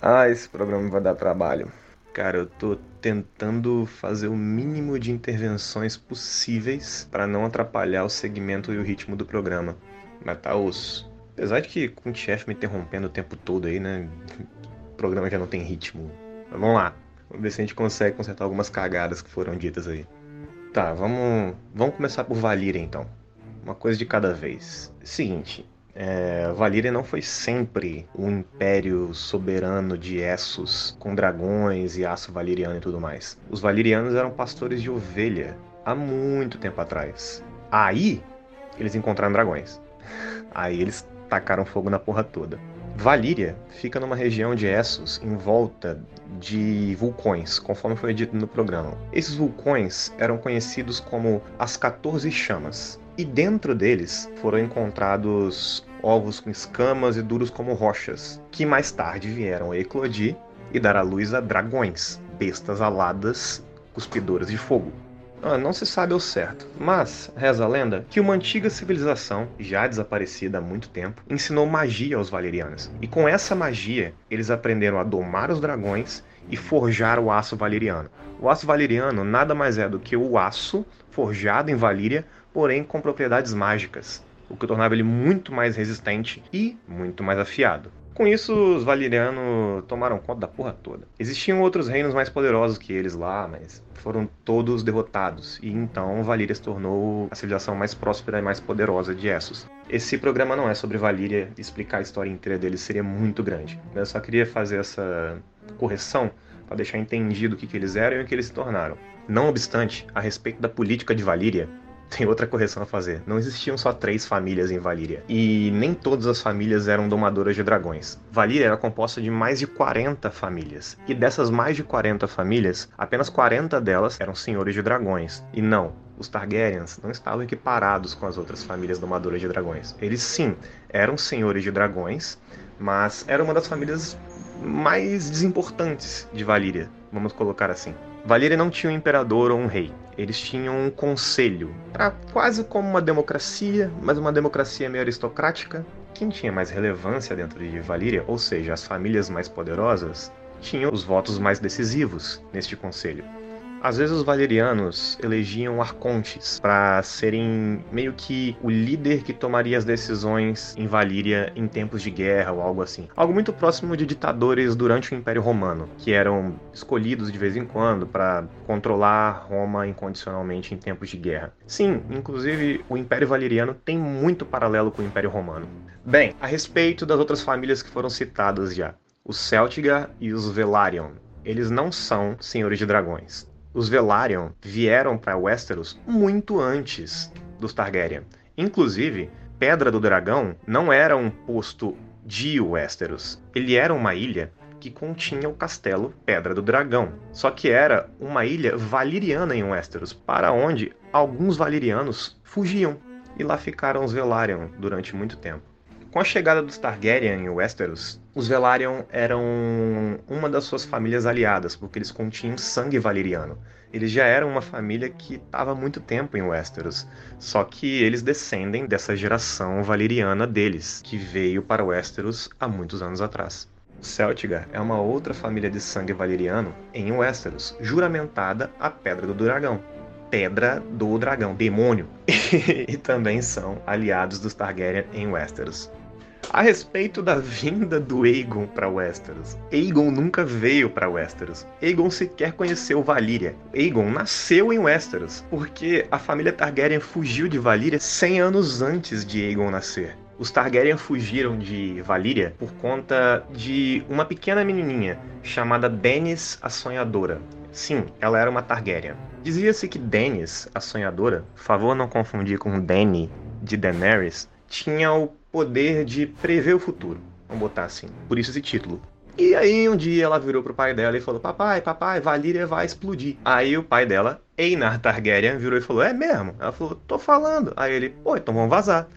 ah, esse programa vai dar trabalho. Cara, eu tô tentando fazer o mínimo de intervenções possíveis para não atrapalhar o segmento e o ritmo do programa. Mas tá osso. Apesar de que com o chefe me interrompendo o tempo todo aí, né? O programa já não tem ritmo. Mas vamos lá. Vamos ver se a gente consegue consertar algumas cagadas que foram ditas aí. Tá, vamos, vamos começar por Valíria então. Uma coisa de cada vez. Seguinte, é, Valíria não foi sempre um império soberano de Essos, com dragões e aço valiriano e tudo mais. Os valirianos eram pastores de ovelha há muito tempo atrás. Aí, eles encontraram dragões. Aí eles tacaram fogo na porra toda. Valíria fica numa região de Essos em volta de vulcões, conforme foi dito no programa. Esses vulcões eram conhecidos como as 14 chamas, e dentro deles foram encontrados ovos com escamas e duros como rochas, que mais tarde vieram a eclodir e dar à luz a dragões, bestas aladas, cuspidoras de fogo. Ah, não se sabe ao certo, mas reza a lenda que uma antiga civilização, já desaparecida há muito tempo, ensinou magia aos valerianos. E com essa magia, eles aprenderam a domar os dragões e forjar o aço valeriano. O aço valeriano nada mais é do que o aço forjado em Valíria, porém com propriedades mágicas, o que tornava ele muito mais resistente e muito mais afiado. Com isso, os valerianos tomaram conta da porra toda. Existiam outros reinos mais poderosos que eles lá, mas foram todos derrotados. E então Valíria se tornou a civilização mais próspera e mais poderosa de Essos. Esse programa não é sobre Valíria, explicar a história inteira deles seria muito grande. Eu só queria fazer essa correção para deixar entendido o que, que eles eram e o que eles se tornaram. Não obstante, a respeito da política de Valíria, tem outra correção a fazer. Não existiam só três famílias em Valíria. E nem todas as famílias eram domadoras de dragões. Valíria era composta de mais de 40 famílias. E dessas mais de 40 famílias, apenas 40 delas eram senhores de dragões. E não, os Targaryens não estavam equiparados com as outras famílias domadoras de dragões. Eles sim eram senhores de dragões, mas era uma das famílias mais desimportantes de Valíria, vamos colocar assim. Valíria não tinha um imperador ou um rei. Eles tinham um conselho. Quase como uma democracia, mas uma democracia meio aristocrática. Quem tinha mais relevância dentro de Valíria, ou seja, as famílias mais poderosas, tinham os votos mais decisivos neste conselho. Às vezes os valerianos elegiam arcontes para serem meio que o líder que tomaria as decisões em Valíria em tempos de guerra ou algo assim. Algo muito próximo de ditadores durante o Império Romano, que eram escolhidos de vez em quando para controlar Roma incondicionalmente em tempos de guerra. Sim, inclusive o Império Valeriano tem muito paralelo com o Império Romano. Bem, a respeito das outras famílias que foram citadas já, os Celtigar e os Velaryon, eles não são senhores de dragões os Velaryon vieram para Westeros muito antes dos Targaryen. Inclusive, Pedra do Dragão não era um posto de Westeros. Ele era uma ilha que continha o castelo Pedra do Dragão. Só que era uma ilha valiriana em Westeros, para onde alguns valirianos fugiam. E lá ficaram os Velaryon durante muito tempo. Com a chegada dos Targaryen em Westeros, os Velaryon eram uma das suas famílias aliadas, porque eles continham sangue valeriano. Eles já eram uma família que estava muito tempo em Westeros, só que eles descendem dessa geração valeriana deles, que veio para Westeros há muitos anos atrás. Celtigar é uma outra família de sangue valeriano em Westeros, juramentada a Pedra do Dragão. Pedra do Dragão, demônio. e também são aliados dos Targaryen em Westeros. A respeito da vinda do Aegon para Westeros, Aegon nunca veio para Westeros. Aegon sequer conheceu Valíria. Aegon nasceu em Westeros, porque a família Targaryen fugiu de Valíria 100 anos antes de Aegon nascer. Os Targaryen fugiram de Valíria por conta de uma pequena menininha chamada Daenerys a Sonhadora. Sim, ela era uma Targaryen. Dizia-se que Daenerys, a Sonhadora, favor não confundir com Dany de Daenerys, tinha o poder de prever o futuro. Vamos botar assim. Por isso esse título. E aí um dia ela virou pro pai dela e falou: Papai, papai, Valíria vai explodir. Aí o pai dela, Einar Targaryen, virou e falou: É mesmo? Ela falou: Tô falando. Aí ele: Pô, então vamos vazar.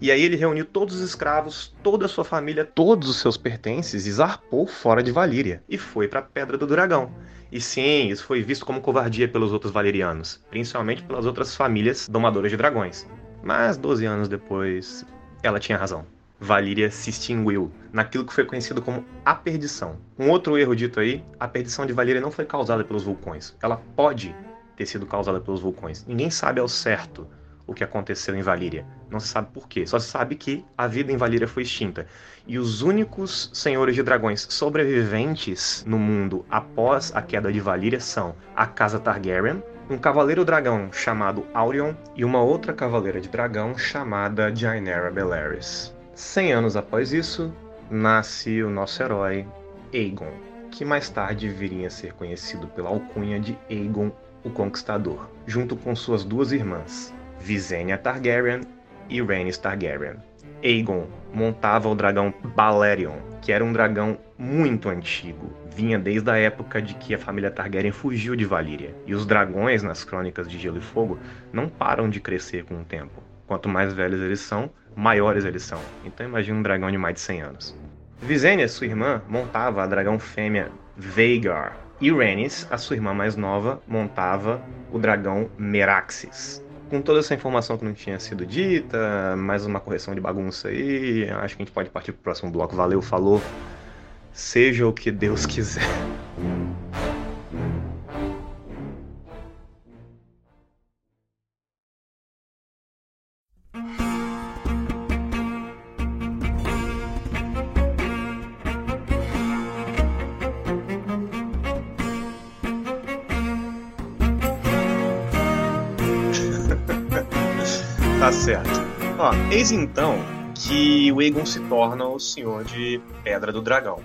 E aí ele reuniu todos os escravos, toda a sua família, todos os seus pertences e zarpou fora de Valíria e foi para Pedra do Dragão. E sim, isso foi visto como covardia pelos outros valerianos, principalmente pelas outras famílias domadoras de dragões. Mas 12 anos depois, ela tinha razão. Valíria se extinguiu naquilo que foi conhecido como a perdição. Um outro erro dito aí, a perdição de Valíria não foi causada pelos vulcões. Ela pode ter sido causada pelos vulcões. Ninguém sabe ao certo o que aconteceu em Valíria. Não se sabe por quê. Só se sabe que a vida em Valíria foi extinta. E os únicos senhores de dragões sobreviventes no mundo após a queda de Valíria são a Casa Targaryen, um cavaleiro dragão chamado Aurion e uma outra cavaleira de dragão chamada Jainera Belaris. Cem anos após isso, nasce o nosso herói Aegon, que mais tarde viria a ser conhecido pela alcunha de Aegon o Conquistador, junto com suas duas irmãs, Visenya Targaryen e Rhaenys Targaryen. Aegon montava o dragão Balerion, que era um dragão muito antigo. Vinha desde a época de que a família Targaryen fugiu de Valíria. E os dragões nas crônicas de Gelo e Fogo não param de crescer com o tempo. Quanto mais velhos eles são, maiores eles são. Então imagine um dragão de mais de 100 anos. Visenya, sua irmã, montava a dragão fêmea Vhagar. E Rhaenys, a sua irmã mais nova, montava o dragão Meraxes com toda essa informação que não tinha sido dita, mais uma correção de bagunça aí, acho que a gente pode partir pro próximo bloco. Valeu, falou. Seja o que Deus quiser. Tá certo. Ó, eis então que o Aegon se torna o senhor de Pedra do Dragão.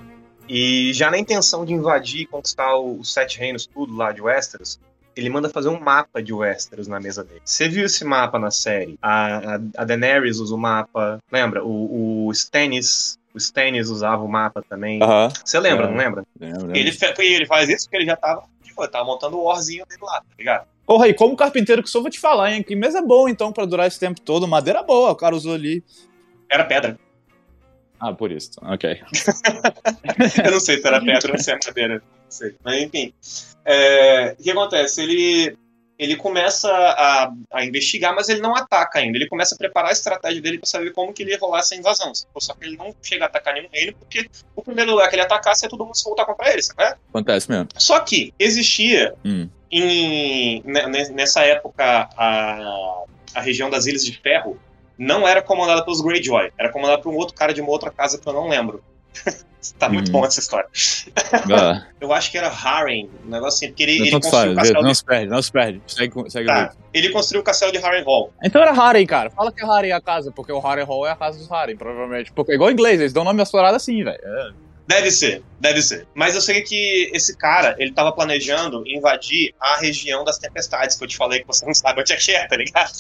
E já na intenção de invadir e conquistar os Sete Reinos, tudo lá de Westeros, ele manda fazer um mapa de Westeros na mesa dele. Você viu esse mapa na série? A, a, a Daenerys usa o mapa, lembra? O, o Stannis o Stannis usava o mapa também. Você lembra, não lembra? Lembro, Ele, ele faz isso porque ele já tava, tipo, tava montando o warzinho dele lá, tá ligado? Porra, e como carpinteiro que sou, vou te falar, hein? Que mesa boa, então, pra durar esse tempo todo. Madeira boa, o cara usou ali. Era pedra. Ah, por isso. Ok. Eu não sei se era pedra ou se era madeira. Não sei. Mas enfim. É, o que acontece? Ele, ele começa a, a investigar, mas ele não ataca ainda. Ele começa a preparar a estratégia dele para saber como que ele ia rolar essa invasão. Só que ele não chega a atacar nenhum reino, porque o primeiro lugar que ele atacasse é todo mundo se voltar contra ele, sabe? Acontece mesmo. Só que existia Hum. Em, ne- nessa época a, a região das Ilhas de Ferro não era comandada pelos Greyjoy, era comandada por um outro cara de uma outra casa que eu não lembro. tá muito Uhum. bom essa história. Ah, Eu acho que era Harren, um negócio assim, porque ele, ele tanto construiu o castelo não de... se perde, não se perde. Segue, segue Tá, ele construiu o castelo de Harren Hall. Então era Harry, cara. Fala que é Harry a casa, porque o Harry Hall é a casa dos Harry, provavelmente. Porque igual em inglês, eles dão nome paradas assim, velho. É. Deve ser, deve ser. Mas eu sei que esse cara, ele tava planejando invadir a região das tempestades, que eu te falei que você não sabe onde é que é, tá ligado?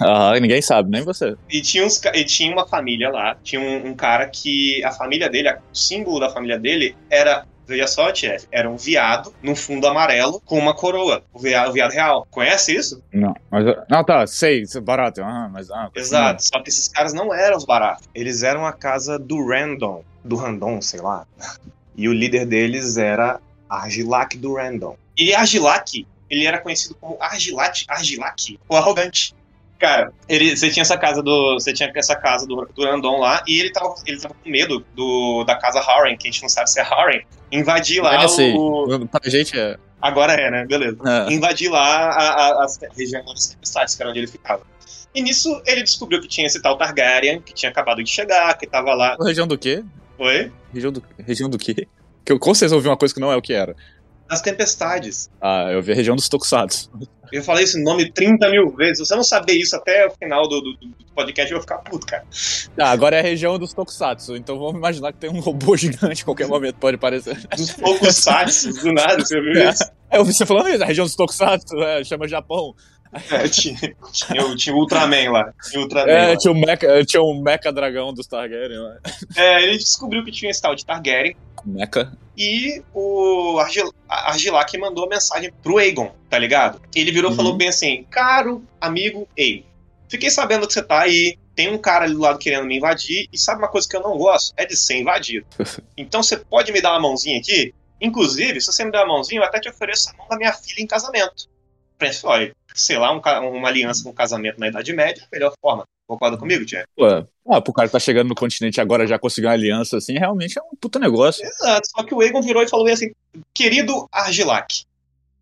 Ah, ninguém sabe, nem você. E tinha, uns, e tinha uma família lá, tinha um, um cara que a família dele, o símbolo da família dele era, veja só, Tchef, era um viado num fundo amarelo com uma coroa, o viado, o viado real. Conhece isso? Não, mas. Ah, tá, sei, isso é barato. Ah, mas. Ah, Exato. Só que esses caras não eram os baratos. Eles eram a casa do Randon, do Randon, sei lá. E o líder deles era Argilac do Randon. E Argilac, ele era conhecido como Argilac, Argilac, o arrogante. Cara, ele, você tinha essa casa do, você tinha essa casa do, do Randon lá e ele tava, ele tava com medo do, da casa Harren, que a gente não sabe se é Harren, invadir lá assim, o Pra gente é. Agora é, né? Beleza. É. Invadir lá a, a, as regiões das tempestades, que era onde ele ficava. E nisso ele descobriu que tinha esse tal Targaryen, que tinha acabado de chegar, que tava lá. Região do quê? Oi? Região do, região do quê? Que eu com certeza ouvi uma coisa que não é o que era. Das tempestades. Ah, eu vi a região dos Tokusatsu. Eu falei esse nome 30 mil vezes. Se você não saber isso até o final do, do, do podcast, eu vou ficar puto, cara. Ah, agora é a região dos Tokusatsu, então vamos imaginar que tem um robô gigante, em qualquer momento pode aparecer. Dos sites, do nada, você viu É. isso? É, eu vi você falando isso, a região dos Tokusatsu, é, chama Japão. É, tinha, tinha, o- tinha o Ultraman lá. Tinha o Ultraman É, lá. tinha um mecha, tinha um mecha dragão dos Targaryen lá. É, ele descobriu que tinha esse tal de Targaryen. Mecha? E o Argil Argilac mandou a mensagem pro Aegon, tá ligado? Ele virou e Uhum. falou bem assim: Caro amigo Aegon, fiquei sabendo que você tá aí. Tem um cara ali do lado querendo me invadir. E sabe uma coisa que eu não gosto? É de ser invadido. Então você pode me dar uma mãozinha aqui? Inclusive, se você me der uma mãozinha, eu até te ofereço a mão da minha filha em casamento. Pense, olha, sei lá, um uma aliança com casamento na Idade Média, a melhor forma. Concorda comigo, Tia? Pô, ah, pro cara que tá chegando no continente agora já conseguiu uma aliança assim, realmente é um puta negócio. Exato. Só que o Egon virou e falou assim: querido Argilac,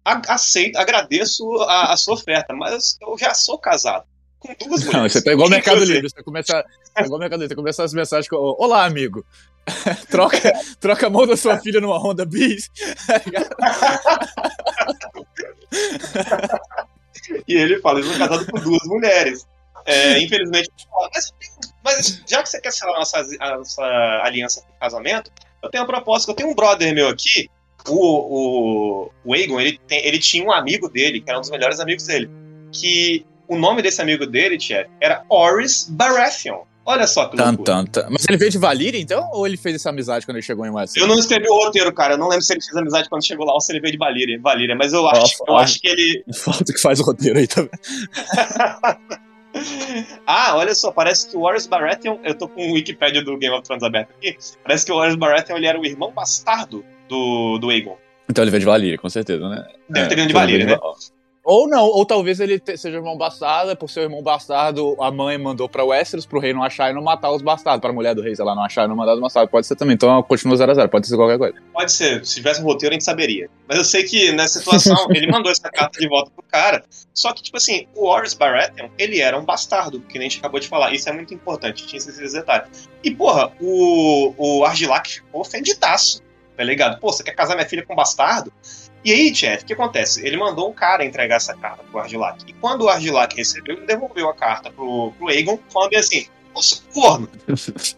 aceito, agradeço a, a sua oferta, mas eu já sou casado com duas mulheres. Não, você tá igual ao Mercado Livre, você começa, é igual Mercado Livre, você começa as mensagens com Olá, amigo. troca, troca a mão da sua filha numa Honda Bis. E ele fala: eu sou casado com duas mulheres. É, infelizmente, mas, mas já que você quer selar a nossa, a nossa aliança com casamento, eu tenho uma proposta. Eu tenho um brother meu aqui, o, o, o Aegon, ele, tem, ele tinha um amigo dele, que era um dos melhores amigos dele, que o nome desse amigo dele, Tia, era Oris Baratheon. Olha só que Tan, loucura. tan, tan. Mas ele veio de Valíria, então? Ou ele fez essa amizade quando ele chegou em Westeros? Eu não escrevi o roteiro, cara. Eu não lembro se ele fez amizade quando chegou lá ou se ele veio de Valíria, Valíria mas eu acho, Nossa, eu olha. acho que ele. Falta que faz o roteiro aí também. ah, olha só, parece que o Warren Baratheon. Eu tô com o Wikipedia do Game of Thrones aberto aqui. Parece que o Warren Baratheon ele era o irmão bastardo do, do Aegon. Então ele veio de Valíria, com certeza, né? Deve ter vindo de Valíria, né? Ou não, ou talvez ele seja irmão bastardo, por ser irmão bastardo, a mãe mandou pra Westeros pro rei não achar e não matar os bastardos. Pra mulher do rei, sei lá, não achar e não mandar os bastardos. Pode ser também. Então continua 0x0, pode ser qualquer coisa. Pode ser, se tivesse um roteiro a gente saberia. Mas eu sei que nessa situação ele mandou essa carta de volta pro cara. Só que, tipo assim, o Horus Baratheon, ele era um bastardo, que nem a gente acabou de falar. Isso é muito importante, tinha esses detalhes. E, porra, o, o Argilac ficou ofendidaço, tá ligado? Pô, você quer casar minha filha com um bastardo? E aí, Jeff, o que acontece? Ele mandou um cara entregar essa carta pro Argilac. E quando o Argilac recebeu, ele devolveu a carta pro, pro Aegon, falando assim, ô seu corno,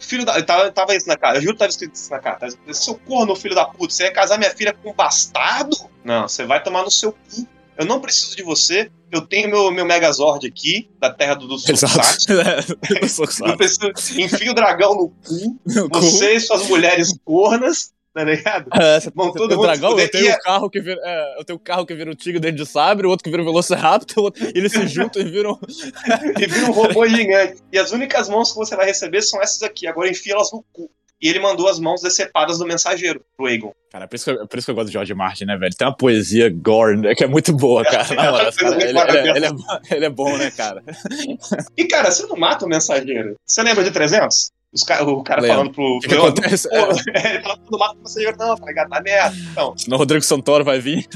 filho da... Tava, tava isso na carta, eu juro que tava escrito isso na carta. Seu corno, filho da puta, você ia casar minha filha com um bastardo? Não, você vai tomar no seu cu. Eu não preciso de você, eu tenho meu, meu Megazord aqui, da terra do, do Tokusatsu. Exato. Eu preciso... Enfia o dragão no cu, cu. você e suas mulheres cornas, tá ligado? É, você, você todo tem dragão, eu tenho E o é- carro que vira. é, eu tenho o carro que vira um tigre dentro de sabre, o outro que vira um Velociraptor, outro- eles se juntam e viram. e vira um robô gigante. E as únicas mãos que você vai receber são essas aqui. Agora enfia elas no cu. E ele mandou as mãos decepadas do mensageiro pro Aegon. Cara, por isso, que eu, por isso que eu gosto do George Martin, né, velho? Tem uma poesia gore, né, que é muito boa, cara. Na coisa cara, ele, ele, ele é, bom- ele é bom, né, cara? E, cara, você não mata o mensageiro. Você lembra de 300? Ca- o cara Lembro. falando pro. O que, que pro- acontece? Pô, É, ele fala, não mata o mensageiro, não, tá ligado? Tá merda. Então, senão o Rodrigo Santoro vai vir.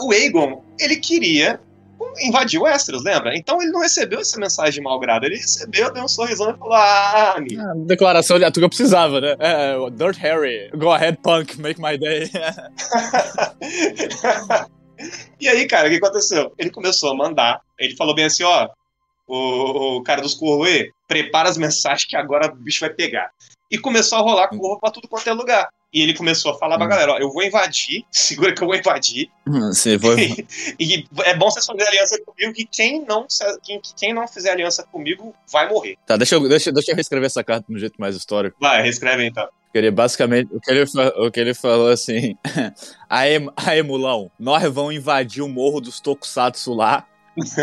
o Aegon, ele queria invadir o Westeros, lembra? Então ele não recebeu essa mensagem de mau grado. Ele recebeu, deu um sorrisão e falou: Ah, amigo. Ah, Declaração de atuga eu precisava, né? É, o Dirt Harry, go ahead, punk, make my day. e aí, cara, o que aconteceu? Ele começou a mandar. Ele falou bem assim: ó, o, o cara dos Corroe, prepara as mensagens que agora o bicho vai pegar. E começou a rolar corvo pra tudo quanto é lugar. E ele começou a falar pra galera: ó, eu vou invadir, segura que eu vou invadir. Sim, foi. e é bom vocês fazerem aliança comigo, que quem não, quem, quem não fizer aliança comigo vai morrer. Tá, deixa eu, deixa, deixa eu reescrever essa carta no jeito mais histórico. Vai, reescreve então. Ele basicamente, o que ele, o que ele falou assim: Aê, aê, mulão, nós vamos invadir o morro dos Tokusatsu lá.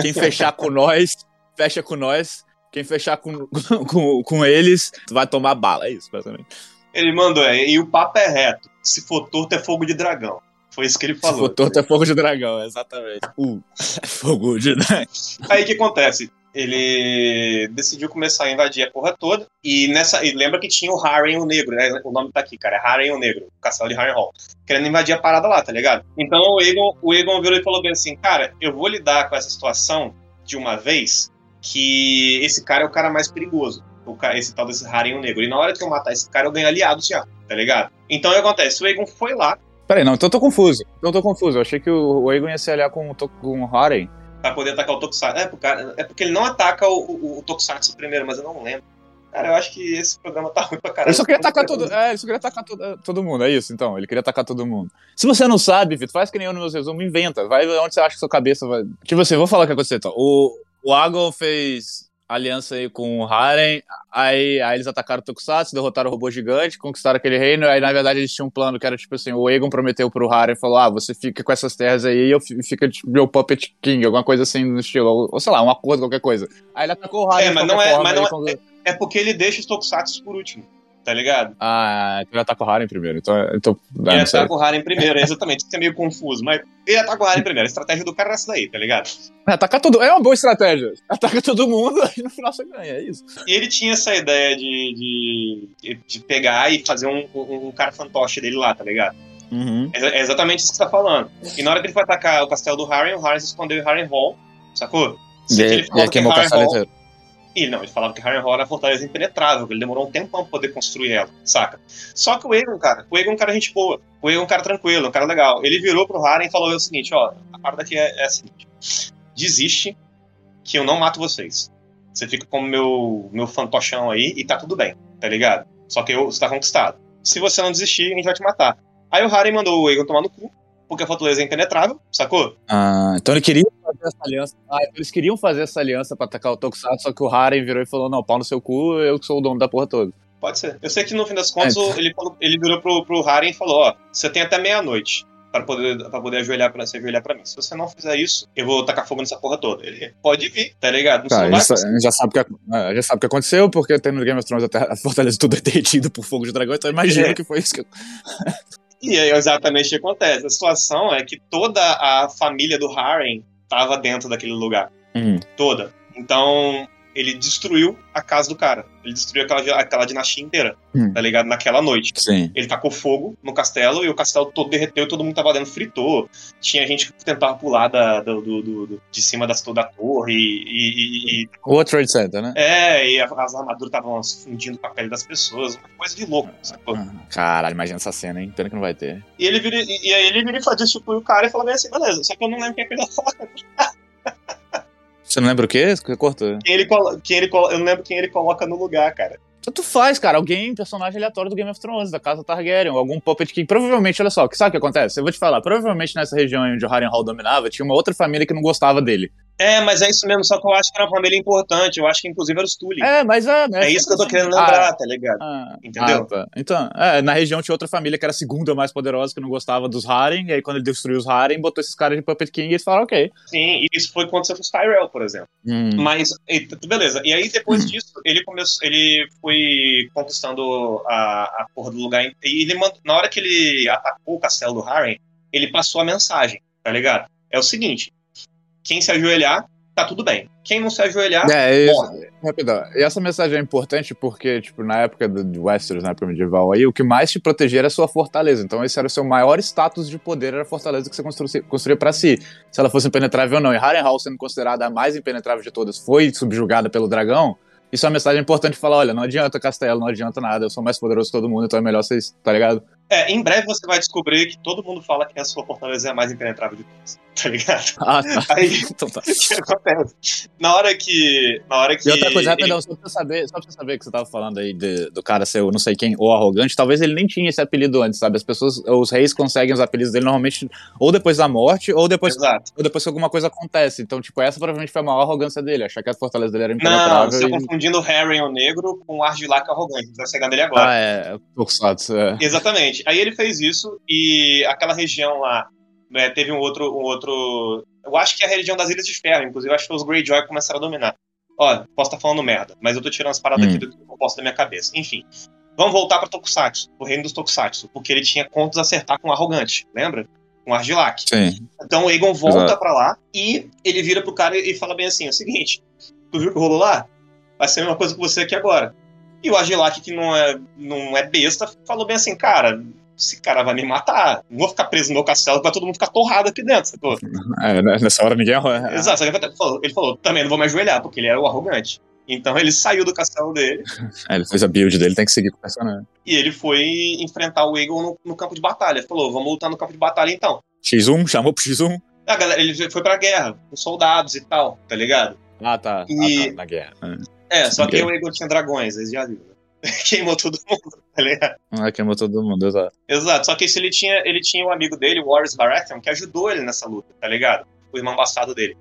Quem fechar com nós, fecha com nós. Quem fechar com, com, com eles, vai tomar bala. É isso, basicamente. Ele mandou, é, e o papo é reto. Se for torto, é fogo de dragão. Foi isso que ele Se falou. for torto, é fogo de dragão, exatamente. Uh, fogo de dragão. Aí o que acontece? ele decidiu começar a invadir a porra toda. E nessa. E lembra que tinha o Harren o Negro, né? O nome tá aqui, cara. É Harren o Negro, o castelo de Harrenhal. Querendo invadir a parada lá, tá ligado? Então o Egon, o Egon virou e falou bem assim: Cara, eu vou lidar com essa situação de uma vez que esse cara é o cara mais perigoso. O cara, esse tal desse Harren o Negro. E na hora que eu matar esse cara, eu ganho aliados já, tá ligado? Então o que acontece? O Egon foi lá. Peraí, não, então eu tô confuso. Então eu tô confuso. Eu achei que o Egon ia se aliar com, com o Harren pra poder atacar o Tokusatsu. É, cara, é porque ele não ataca o, o, o, Tokusatsu primeiro, mas eu não lembro. Cara, eu acho que esse programa tá ruim pra caralho. Ele só queria atacar todo, é, ele só queria atacar todo, todo mundo, é isso, então. Ele queria atacar todo mundo. Se você não sabe, Vitor, faz que nem eu nos meus resumos, inventa. Vai onde você acha que sua cabeça vai. Tipo assim, vou falar o que aconteceu, então. O, o Agon fez aliança aí com o Haren, aí, aí eles atacaram o Tokusatsu, derrotaram o robô gigante, conquistaram aquele reino, aí na verdade eles tinham um plano que era tipo assim, o Egon prometeu pro Haren e falou, ah, você fica com essas terras aí e eu fica tipo meu Puppet King, alguma coisa assim no estilo, ou, ou sei lá, um acordo, qualquer coisa. Aí ele atacou o Haren É, mas não é, mas não é, é porque ele deixa os Tokusatsu por último tá ligado? Ah, então ele ataca o Haren primeiro. Então, então, ele ataca o Haren primeiro, exatamente. Isso é meio confuso, mas ele ataca o Haren primeiro. A estratégia do cara é essa daí, tá ligado? É, ataca todo É uma boa estratégia. Ataca todo mundo e no final você ganha, é isso. E ele tinha essa ideia de, de, de pegar e fazer um, um, um cara fantoche dele lá, tá ligado? Uhum. É, é, exatamente isso que você tá falando. E na hora que ele foi atacar o castelo do Haren, o Haren se escondeu em Haren Hall, sacou? E, ele, e queimou o castelo inteiro. E não, ele falava que Harrenhal era fortaleza impenetrável, que ele demorou um tempão pra poder construir ela, saca? Só que o Egon, cara, o Egon é um cara gente boa, o Egon é um cara tranquilo, um cara legal. Ele virou pro Haren e falou o seguinte, ó, a parada aqui é, é a seguinte, desiste que eu não mato vocês. Você fica como meu, meu fantochão aí e tá tudo bem, tá ligado? Só que eu, você tá conquistado. Se você não desistir, a gente vai te matar. Aí o Haren mandou o Egon tomar no cu, porque a fortaleza é impenetrável, sacou? Ah, então ele queria fazer essa aliança. Ah, então eles queriam fazer essa aliança pra atacar o Tokusatsu, só que o Haren virou e falou: não, pau no seu cu, eu que sou o dono da porra toda. Pode ser. Eu sei que no fim das contas é. ele, falou, ele virou pro, pro Haren e falou: ó, você tem até meia-noite para poder, pra poder ajoelhar pra, se ajoelhar pra mim. Se você não fizer isso, eu vou tacar fogo nessa porra toda. Ele pode vir, tá ligado? Tá, já, já, sabe que, é, já sabe o que aconteceu, porque tem no Game of Thrones a, a fortaleza tudo é derretido por fogo de dragão, então imagina é. que foi isso que. E é exatamente o que acontece. A situação é que toda a família do Harren estava dentro daquele lugar. Uhum. Toda. Então, ele destruiu a casa do cara. Ele destruiu aquela, aquela dinastia inteira, hum. tá ligado? Naquela noite. Sim. Ele tacou fogo no castelo e o castelo todo derreteu, todo mundo tava dentro, fritou. Tinha gente que tentava pular da, do, do, do de cima das, da torre e, e, e. O Trade Center, né? É, e as armaduras estavam se fundindo com a pele das pessoas. Uma coisa de louco, sacou? Ah, caralho, imagina essa cena, hein? Pena que não vai ter. E ele vira, e, e aí ele vira e destitui o cara e fala bem assim, beleza, só que eu não lembro quem é que ele Você não lembra o quê? Você cortou? Quem ele, quem ele, eu não lembro quem ele coloca no lugar, cara. Tanto faz, cara. Alguém, personagem aleatório do Game of Thrones, da casa Targaryen, algum puppet que provavelmente, olha só, que sabe o que acontece? Eu vou te falar, provavelmente nessa região onde o Harrenhal dominava, tinha uma outra família que não gostava dele. É, mas é isso mesmo, só que eu acho que era uma família importante, eu acho que inclusive era os Tully. É, mas é. Né, é isso que eu tô querendo lembrar, ah, tá ligado? Ah, Entendeu? Ah, tá. Então, é, na região tinha outra família que era a segunda mais poderosa, que não gostava dos Harem, e aí quando ele destruiu os Harem, botou esses caras de Puppet King e eles falaram, ok. Sim, e isso foi quando você foi Tyrell, por exemplo. Hum. Mas, beleza, e aí depois hum. disso, ele começou, ele foi conquistando a, a porra do lugar, e ele mandou, na hora que ele atacou o castelo do Harem, ele passou a mensagem, tá ligado? É o seguinte, quem se ajoelhar tá tudo bem. Quem não se ajoelhar, é, morre. Rapidão. E essa mensagem é importante porque, tipo, na época do Westeros, na época medieval, aí, o que mais te protegia era a sua fortaleza. Então, esse era o seu maior status de poder, era a fortaleza que você construía, construía para si. Se ela fosse impenetrável ou não. E Harrenhal, sendo considerada a mais impenetrável de todas, foi subjugada pelo dragão. Isso é uma mensagem importante falar: olha, não adianta castelo, não adianta nada, eu sou mais poderoso que todo mundo, então é melhor vocês, tá ligado? É, em breve você vai descobrir que todo mundo fala que a sua fortaleza é a mais impenetrável de todas, tá ligado? Ah, tá. Aí, então tá. o que acontece? Na hora que. Na hora que. E outra coisa, rapidão, ele... só pra saber, só pra você saber que você tava falando aí de, do cara ser o não sei quem, ou arrogante, talvez ele nem tinha esse apelido antes, sabe? As pessoas, os reis conseguem os apelidos dele normalmente ou depois da morte, ou depois, Exato. ou depois que alguma coisa acontece. Então, tipo, essa provavelmente foi a maior arrogância dele, achar que a fortaleza dele era impenetrável. Não, você e... confundindo o Harry o negro com o Argilac arrogante, você vai chegando ele agora. Ah, é, Tokusatsu, é. Exatamente. Aí ele fez isso e aquela região lá né, teve um outro, um outro. Eu acho que é a região das Ilhas de Ferro, inclusive acho que os Greyjoy que começaram a dominar. Ó, posso estar tá falando merda, mas eu tô tirando as paradas hum. aqui do que eu posso da minha cabeça. Enfim. Vamos voltar para Tokusatsu, o reino dos Tokusatsu, porque ele tinha contas a acertar com o arrogante, lembra? Com o Argilac. Sim. Então o Aegon volta para lá e ele vira pro cara e fala bem assim: é o seguinte, Tu viu o que rolou lá? Vai ser a mesma coisa com você aqui agora. E o Agilac, que não é, não é besta, falou bem assim, cara, esse cara vai me matar. Não vou ficar preso no meu castelo, vai todo mundo ficar torrado aqui dentro, sacou? É, nessa hora ninguém arroja. Exato, só que ele falou, ele falou, também não vou me ajoelhar, porque ele era o arrogante. Então ele saiu do castelo dele. É, ele fez a build dele, tem que seguir com o personagem. E ele foi enfrentar o Eagle no, no, campo de batalha. Falou, vamos lutar no campo de batalha então. X1, chamou pro X1. A galera, ele foi pra guerra, com soldados e tal, tá ligado? Ah, tá. E... Ah, tá na guerra. É, só que o Eagle tinha dragões, eles já viram. queimou todo mundo, tá ligado? Ah, queimou todo mundo, exato. Exato, só que isso ele tinha, ele tinha um amigo dele, o Warris Baratheon, que ajudou ele nessa luta, tá ligado? O irmão bastardo dele.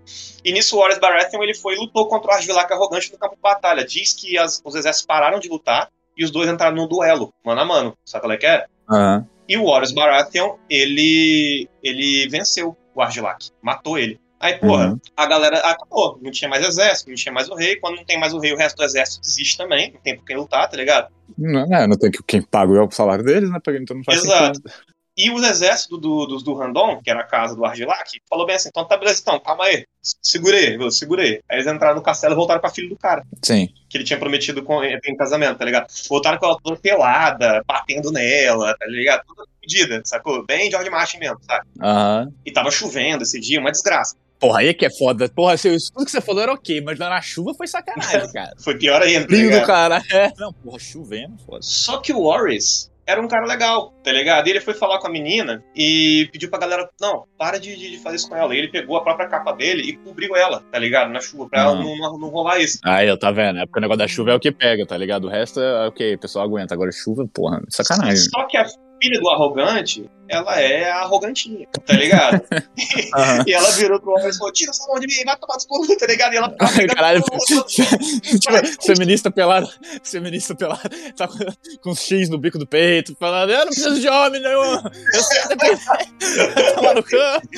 E nisso o Warris Baratheon ele foi e lutou contra o Argilac arrogante no campo de batalha. Diz que as, os exércitos pararam de lutar e os dois entraram num duelo, mano a mano. Sabe qual é que é? Uhum. E o Warris Baratheon, ele, ele venceu o Argilac, matou ele. Aí, porra, uhum. a galera acabou. Não tinha mais exército, não tinha mais o rei. Quando não tem mais o rei, o resto do exército desiste também. Não tem por quem lutar, tá ligado? Não, é, não tem que quem paga o salário deles, né? Então não faz Exato. Sentido. E os exércitos do, dos do Randon, que era a casa do Argilac, falou bem assim: então tá beleza, então, calma aí, segurei, viu? segurei. Aí eles entraram no castelo e voltaram com a filha do cara. Sim. Que ele tinha prometido com, em casamento, tá ligado? Voltaram com ela toda pelada, batendo nela, tá ligado? Toda medida, sacou? Bem George Martin mesmo, sabe? Aham. Uhum. E tava chovendo esse dia, uma desgraça. Porra, aí é que é foda. Porra, assim, tudo que você falou era ok, mas na chuva foi sacanagem, cara. foi pior ainda. Frio do cara. É. Não, porra, chovendo, foda. Só que o Warris era um cara legal, tá ligado? E ele foi falar com a menina e pediu pra galera, não, para de, de fazer isso com ela. E ele pegou a própria capa dele e cobriu ela, tá ligado? Na chuva, pra ela não, não, não rolar isso. Aí, eu tá vendo, é porque o negócio da chuva é o que pega, tá ligado? O resto é ok, o pessoal aguenta. Agora chuva, porra, sacanagem. Só que a filha do arrogante, ela é arrogantinha, tá ligado? uhum. e ela virou pro homem e falou: tira essa mão de mim, vai tomar dos pulos, tá ligado? E ela Caralho, tipo, feminista pelada, feminista pelada, tá com, com um X no bico do peito, falando: eu não preciso de homem nenhum, eu sei até tomar no campo.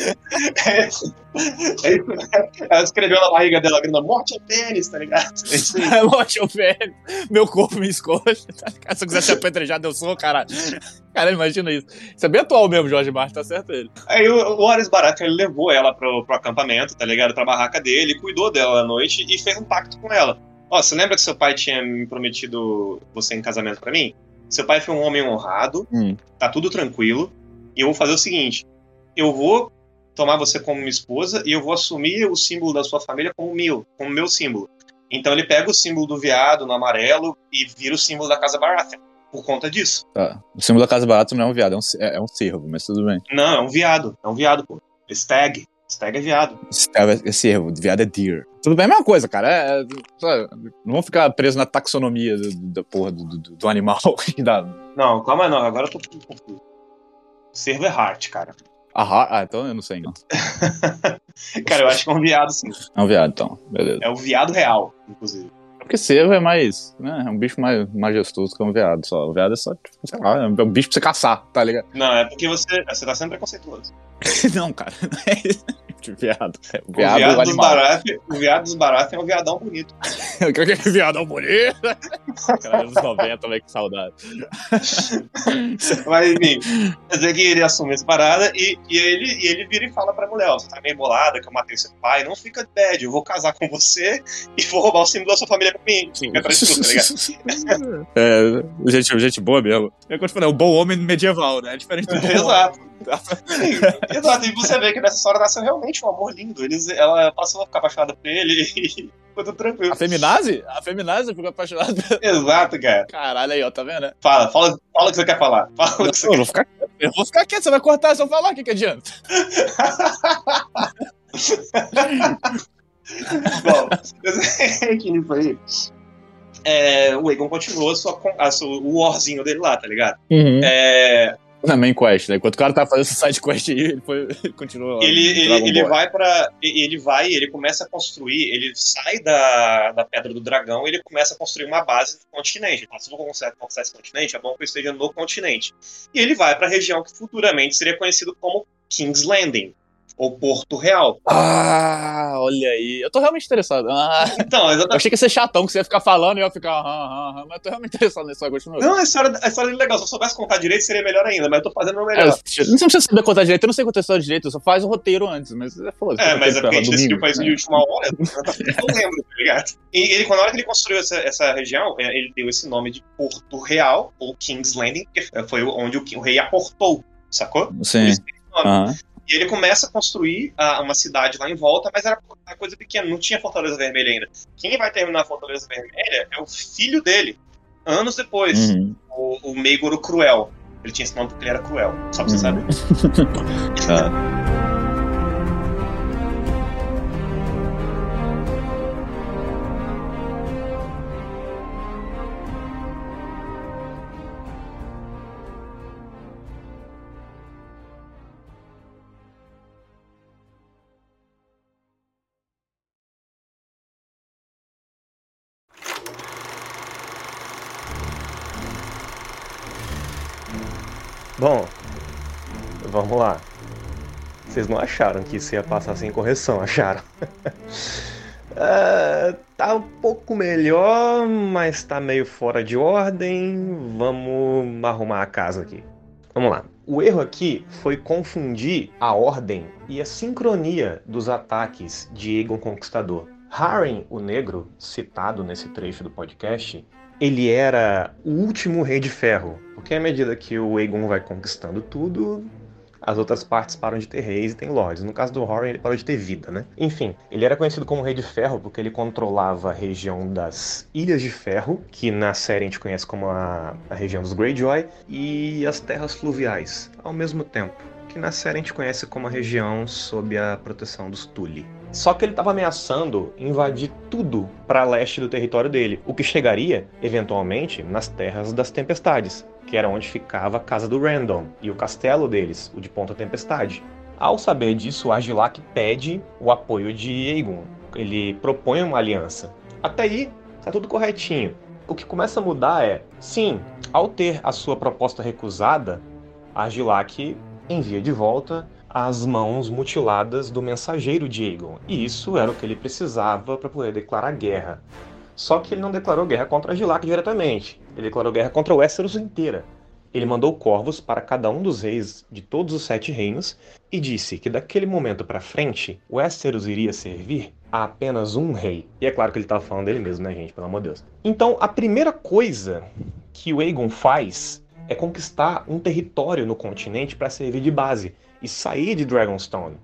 É, é, ela escreveu na barriga dela, gritando: morte é pênis, tá ligado? É morte é o pênis, meu corpo me escolhe, tá ligado? Se eu quiser ser apedrejado, eu sou, cara. Cara, imagina isso. Isso é bem atual mesmo, Jorge Martin, tá certo ele. Aí o, o Horace Baratheon, ele levou ela pro, pro acampamento, tá ligado? Pra barraca dele, cuidou dela à noite e fez um pacto com ela. Ó, você lembra que seu pai tinha me prometido você em casamento para mim? Seu pai foi um homem honrado, hum. tá tudo tranquilo, e eu vou fazer o seguinte: eu vou tomar você como minha esposa e eu vou assumir o símbolo da sua família como meu, como meu símbolo. Então ele pega o símbolo do veado no amarelo e vira o símbolo da casa Baratheon por conta disso. Tá. O símbolo da Casa Barata não é um viado, é um, é, é um cervo, mas tudo bem. Não, é um viado. É um viado, pô. Stag. Stag é viado. Stag é cervo, viado é deer. Tudo bem, é a mesma coisa, cara. É, é, não vamos ficar presos na taxonomia da porra do, do, do animal. não, calma não, agora eu tô confuso. Cervo é heart, cara. Ah, ah, então eu não sei, não. cara, eu acho que é um viado, sim. É um viado, então. Beleza. É o viado real, inclusive. Porque cervo é mais, né, é um bicho mais majestoso que um veado só. O veado é só, tipo, sei lá, é um bicho pra você caçar, tá ligado? Não, é porque você, você tá sendo preconceituoso. não, cara, não é isso. Viado. É, o viado, o viado, dos Baratheon, o viado dos Baratheon é um viadão bonito. Quero que viadão bonito. Cara, anos 90, velho, que saudade. Mas, enfim, quer dizer que ele assume essa parada e, e, ele, e ele vira e fala pra mulher: Ó, você tá meio bolada que eu matei seu pai, não fica bad, eu vou casar com você e vou roubar o símbolo da sua família pra mim. Fica tranquilo, tá ligado? É, gente, gente boa mesmo. É como eu falei, é um bom homem medieval, né? É diferente do bom Exato. Sim, exato, e você vê que nessa história nasceu realmente um amor lindo. Eles, ela passou a ficar apaixonada por ele e ficou tudo tranquilo. A feminazi? A feminazi ficou apaixonada Exato, cara. Caralho, aí, ó, tá vendo? Fala, fala, fala o que você quer falar. Fala o que você eu, quer. Vou ficar, eu vou ficar quieto, você vai cortar se eu falar, o que, que adianta? Bom, que nisso aí. É, o Egon continuou a sua, a sua, o warzinho dele lá, tá ligado? Uhum. É, na main quest, né? Enquanto o cara tá fazendo essa side quest aí, ele, foi, continua. Ele, ele, ele vai para Ele vai, ele começa a construir, ele sai da, da Pedra do Dragão e ele começa a construir uma base no continente. Então, se você consegue conquistar esse continente, é bom que eu esteja no continente. E ele vai para a região que futuramente seria conhecido como King's Landing. Ou Porto Real. Ah, olha aí. Eu tô realmente interessado. Ah, Então, eu exatamente. achei que ia ser chatão, que você ia ficar falando e eu ia ficar aham, aham, aham, mas eu tô realmente interessado nessa continua. Não, a história, a história é legal. Se eu soubesse contar direito, seria melhor ainda, mas eu tô fazendo o É, melhor. você não precisa saber contar direito, eu não sei contar história direito, só faz o roteiro antes, mas é foda. É, mas é porque a gente decidiu fazer isso de última hora, eu não lembro, tá ligado? E ele, quando na hora que ele construiu essa, essa região, é, ele deu esse nome de Porto Real, ou King's Landing, porque foi onde o, o rei aportou, sacou? Sim. isso E ele começa a construir ah, uma cidade lá em volta, mas era uma coisa pequena, não tinha Fortaleza Vermelha ainda. Quem vai terminar a Fortaleza Vermelha é o filho dele, anos depois, Uhum. o, o Meigoro Cruel. Ele tinha esse nome porque ele era cruel, só pra você Uhum. saber. Tá. Bom, vamos lá. Vocês não acharam que isso ia passar sem correção, acharam? É, tá um pouco melhor, mas tá meio fora de ordem. Vamos arrumar a casa aqui. Vamos lá. O erro aqui foi confundir a ordem e a sincronia dos ataques de Aegon Conquistador. Haren, o Negro, citado nesse trecho do podcast, ele era o último rei de ferro, porque à medida que o Aegon vai conquistando tudo, as outras partes param de ter reis e tem lords. No caso do Horan, ele parou de ter vida, né? Enfim, ele era conhecido como Rei de Ferro porque ele controlava a região das Ilhas de Ferro, que na série a gente conhece como a, a região dos Greyjoy, e as Terras Fluviais, ao mesmo tempo, que na série a gente conhece como a região sob a proteção dos Tully. Só que ele estava ameaçando invadir tudo para leste do território dele, o que chegaria, eventualmente, nas Terras das Tempestades, que era onde ficava a casa do Random e o castelo deles, o de Ponta Tempestade. Ao saber disso, Argilac pede o apoio de Aegon. Ele propõe uma aliança. Até aí, tá tudo corretinho. O que começa a mudar é, sim, ao ter a sua proposta recusada, Argilac envia de volta as mãos mutiladas do mensageiro de Aegon. E isso era o que ele precisava para poder declarar guerra. Só que ele não declarou guerra contra Argilac diretamente. Ele declarou guerra contra Westeros inteira. Ele mandou corvos para cada um dos reis de todos os sete reinos e disse que daquele momento para frente, Westeros iria servir a apenas um rei. E é claro que ele estava falando dele mesmo, né, gente? Pelo amor de Deus. Então, a primeira coisa que o Aegon faz é conquistar um território no continente para servir de base e sair de Dragonstone.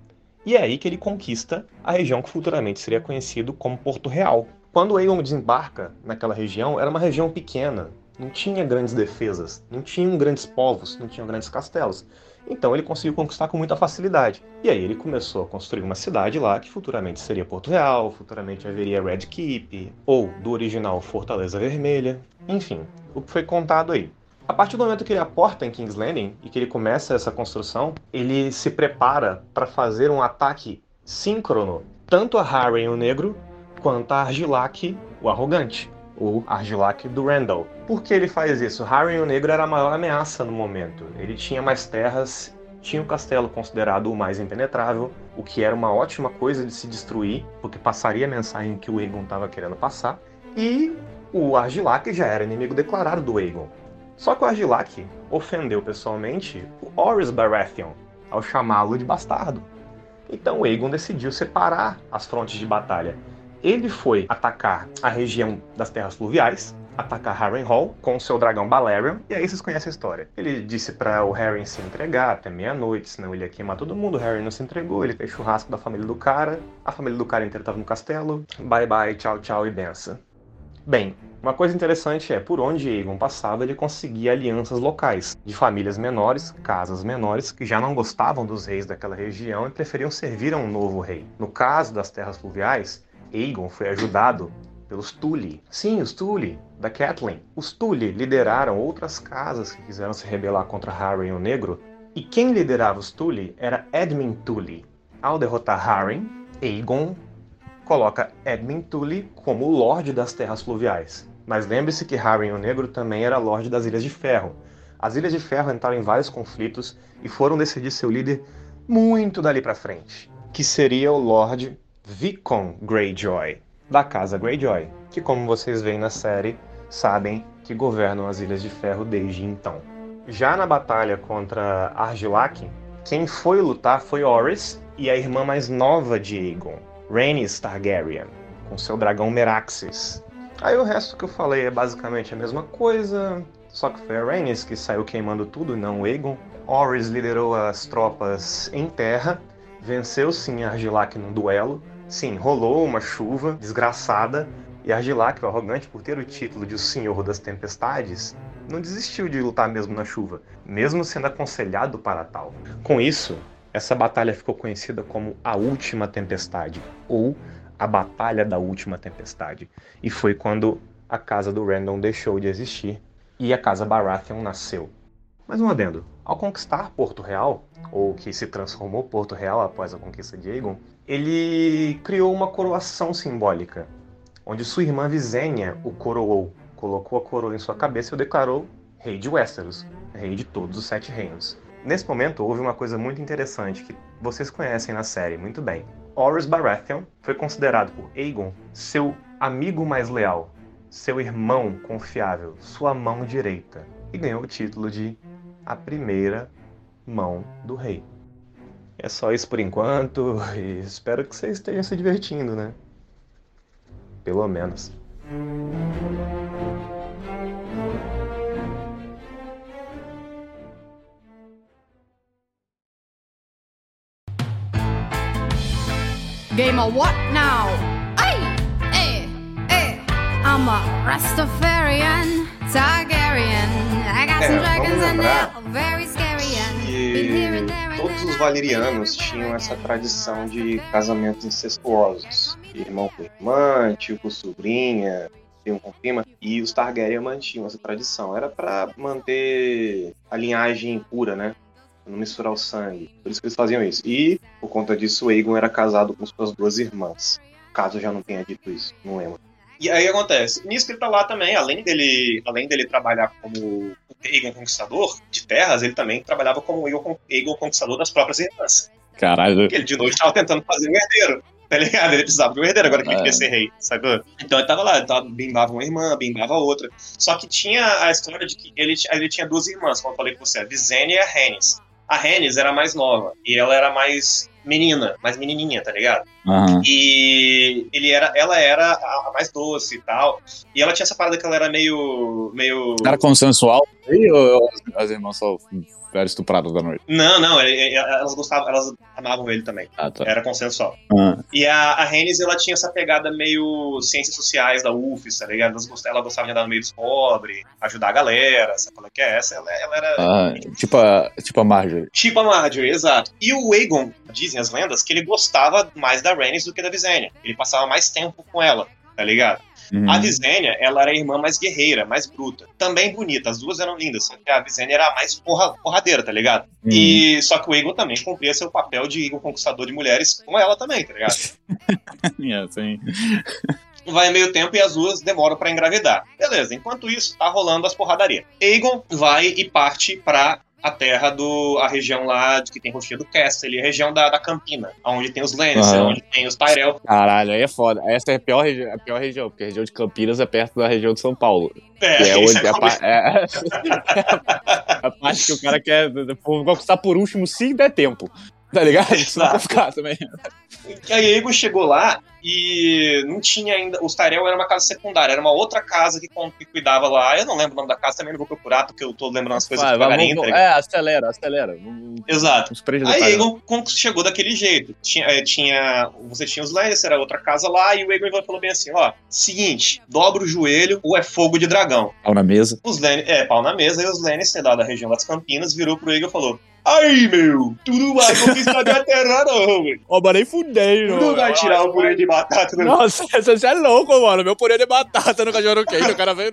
E é aí que ele conquista a região que futuramente seria conhecido como Porto Real. Quando Aegon desembarca naquela região, era uma região pequena, não tinha grandes defesas, não tinham grandes povos, não tinham grandes castelos. Então ele conseguiu conquistar com muita facilidade. E aí ele começou a construir uma cidade lá que futuramente seria Porto Real, futuramente haveria Red Keep, ou do original Fortaleza Vermelha. Enfim, o que foi contado aí. A partir do momento que ele aporta em King's Landing e que ele começa essa construção, ele se prepara para fazer um ataque síncrono, tanto a Harren o Negro quanto a Argilac o Arrogante, o Argilac do Randall. Por que ele faz isso? Harren o Negro era a maior ameaça no momento. Ele tinha mais terras, tinha o castelo considerado o mais impenetrável, o que era uma ótima coisa de se destruir, porque passaria a mensagem que o Aegon estava querendo passar, e o Argilac já era inimigo declarado do Aegon. Só que o Argilac ofendeu pessoalmente o Horus Baratheon ao chamá-lo de bastardo. Então Aegon decidiu separar as frontes de batalha. Ele foi atacar a região das Terras Fluviais, atacar Harrenhal com seu dragão Balerion, e aí vocês conhecem a história. Ele disse para o Harren se entregar até meia-noite, senão ele ia queimar todo mundo. O Harren não se entregou, ele fez churrasco da família do cara, a família do cara inteira estava no castelo. Bye bye, tchau, tchau e benção. Bem, uma coisa interessante é, por onde Aegon passava, ele conseguia alianças locais, de famílias menores, casas menores, que já não gostavam dos reis daquela região e preferiam servir a um novo rei. No caso das terras fluviais, Aegon foi ajudado pelos Tully. Sim, os Tully, da Catelyn. Os Tully lideraram outras casas que quiseram se rebelar contra Harren o Negro, e quem liderava os Tully era Edmund Tully. Ao derrotar Harren, Aegon coloca Edmund Tully como o Lorde das Terras Fluviais. Mas lembre-se que Harren o Negro também era Lorde das Ilhas de Ferro. As Ilhas de Ferro entraram em vários conflitos e foram decidir seu líder muito dali para frente, que seria o Lord Vicon Greyjoy, da Casa Greyjoy, que como vocês veem na série, sabem que governam as Ilhas de Ferro desde então. Já na batalha contra Argilac, quem foi lutar foi Oris e a irmã mais nova de Aegon, Rhaenys Targaryen, com seu dragão Meraxes. Aí o resto que eu falei é basicamente a mesma coisa, só que foi a Rhaenys que saiu queimando tudo, não Aegon. Oris liderou as tropas em terra, venceu sim Argilac num duelo. Sim, rolou uma chuva desgraçada, e Argilac, o arrogante por ter o título de o Senhor das Tempestades, não desistiu de lutar mesmo na chuva, mesmo sendo aconselhado para tal. Com isso, essa batalha ficou conhecida como a Última Tempestade, ou a Batalha da Última Tempestade, e foi quando a casa do Random deixou de existir e a casa Baratheon nasceu. Mas um adendo, ao conquistar Porto Real, ou que se transformou Porto Real após a conquista de Aegon, ele criou uma coroação simbólica, onde sua irmã Visenya o coroou, colocou a coroa em sua cabeça e o declarou rei de Westeros, rei de todos os sete reinos. Nesse momento houve uma coisa muito interessante que vocês conhecem na série muito bem. Horus Baratheon foi considerado por Aegon seu amigo mais leal, seu irmão confiável, sua mão direita, e ganhou o título de a primeira mão do rei. É só isso por enquanto e espero que vocês estejam se divertindo, né? Pelo menos. Game of what now? Ay, eh, eh. I'm a Rastafarian, Targaryen. I got some É, dragons and they're very scary and todos os valerianos tinham essa tradição de casamentos incestuosos. Irmão com irmã, tio com sobrinha, primo com prima. E os Targaryen mantinham essa tradição. Era pra manter a linhagem pura, né? Não misturar o sangue. Por isso que eles faziam isso. E, por conta disso, o Aegon era casado com suas duas irmãs. Caso eu já não tenha dito isso, não lembro. E aí acontece, nisso que ele tá lá também, além dele, além dele trabalhar como o Aegon Conquistador de terras, ele também trabalhava como o Aegon, Aegon Conquistador das próprias irmãs. Caralho. Porque ele de novo estava tentando fazer um herdeiro. Tá ligado? Ele precisava de um herdeiro, agora que ele É. queria ser rei, sacou? Então ele tava lá, ele tava, bimbava uma irmã, bimbava outra. Só que tinha a história de que ele, ele tinha duas irmãs, como eu falei com você, a Visenya e a Rhaenys. A Rhaenys era mais nova, e ela era mais menina, mais menininha, tá ligado? Aham. E ele era, ela era a a mais doce e tal. E ela tinha essa parada que ela era meio. meio. Era consensual? E ou as irmãs só eram estupradas da noite? Não, não, ele- elas gostavam, elas amavam ele também. Ah, tá. Era consensual. Ah, E a, a Rennes, ela tinha essa pegada meio ciências sociais da UFES, tá ligado? Ela gostava de andar no meio dos pobres, ajudar a galera, sabe qual é que é essa? Ela, ela era ah, tipo, a, tipo a Marjorie. tipo a Marjorie, exato. E o Aegon, dizem as lendas, que ele gostava mais da Rhaenys do que da Visenya. Ele passava mais tempo com ela, tá ligado? Uhum. A Visenya, ela era a irmã mais guerreira, mais bruta. Também bonita, as duas eram lindas, só que a Visenya era a mais porra, porradeira, tá ligado? Uhum. E só que o Aegon também cumpria seu papel de Aegon conquistador de mulheres com ela também, tá ligado? Sim. vai meio tempo e as duas demoram pra engravidar. Beleza, enquanto isso, tá rolando as porradarias. Aegon vai e parte pra a terra do. a região lá de que tem Roxinha do Castle, a região da, da Campina, onde tem os Lannister, Aham. onde tem os Tyrell. Caralho, aí é foda. Essa é a pior, a pior região, porque a região de Campinas é perto da região de São Paulo. É, é onde é a, pa- é, a parte que o cara quer conquistar por último se der tempo. Tá ligado? Isso não vai ficar também. E aí Aegon chegou lá e não tinha ainda. Os Tyrell era uma casa secundária, era uma outra casa que, que cuidava lá. Eu não lembro o nome da casa, também não vou procurar, porque eu tô lembrando as coisas devagarinho. tá é, acelera, acelera. Exato. Aí con- chegou daquele jeito. Tinha, eh, tinha, você tinha os Lannister, era outra casa lá, e o Aegon falou bem assim, ó, seguinte, dobra o joelho ou é fogo de dragão. Pau na mesa. Os Lannister, é, pau na mesa, e os Lannister lá da região das Campinas virou pro Aegon e falou, aí, meu, tu não vai conquistar minha terra não, velho. Ó, mas nem fudei, Tu não vai tirar o purê de batata do Nossa, você é louco, mano. Meu purê de batata no cachorro quente. O cara veio.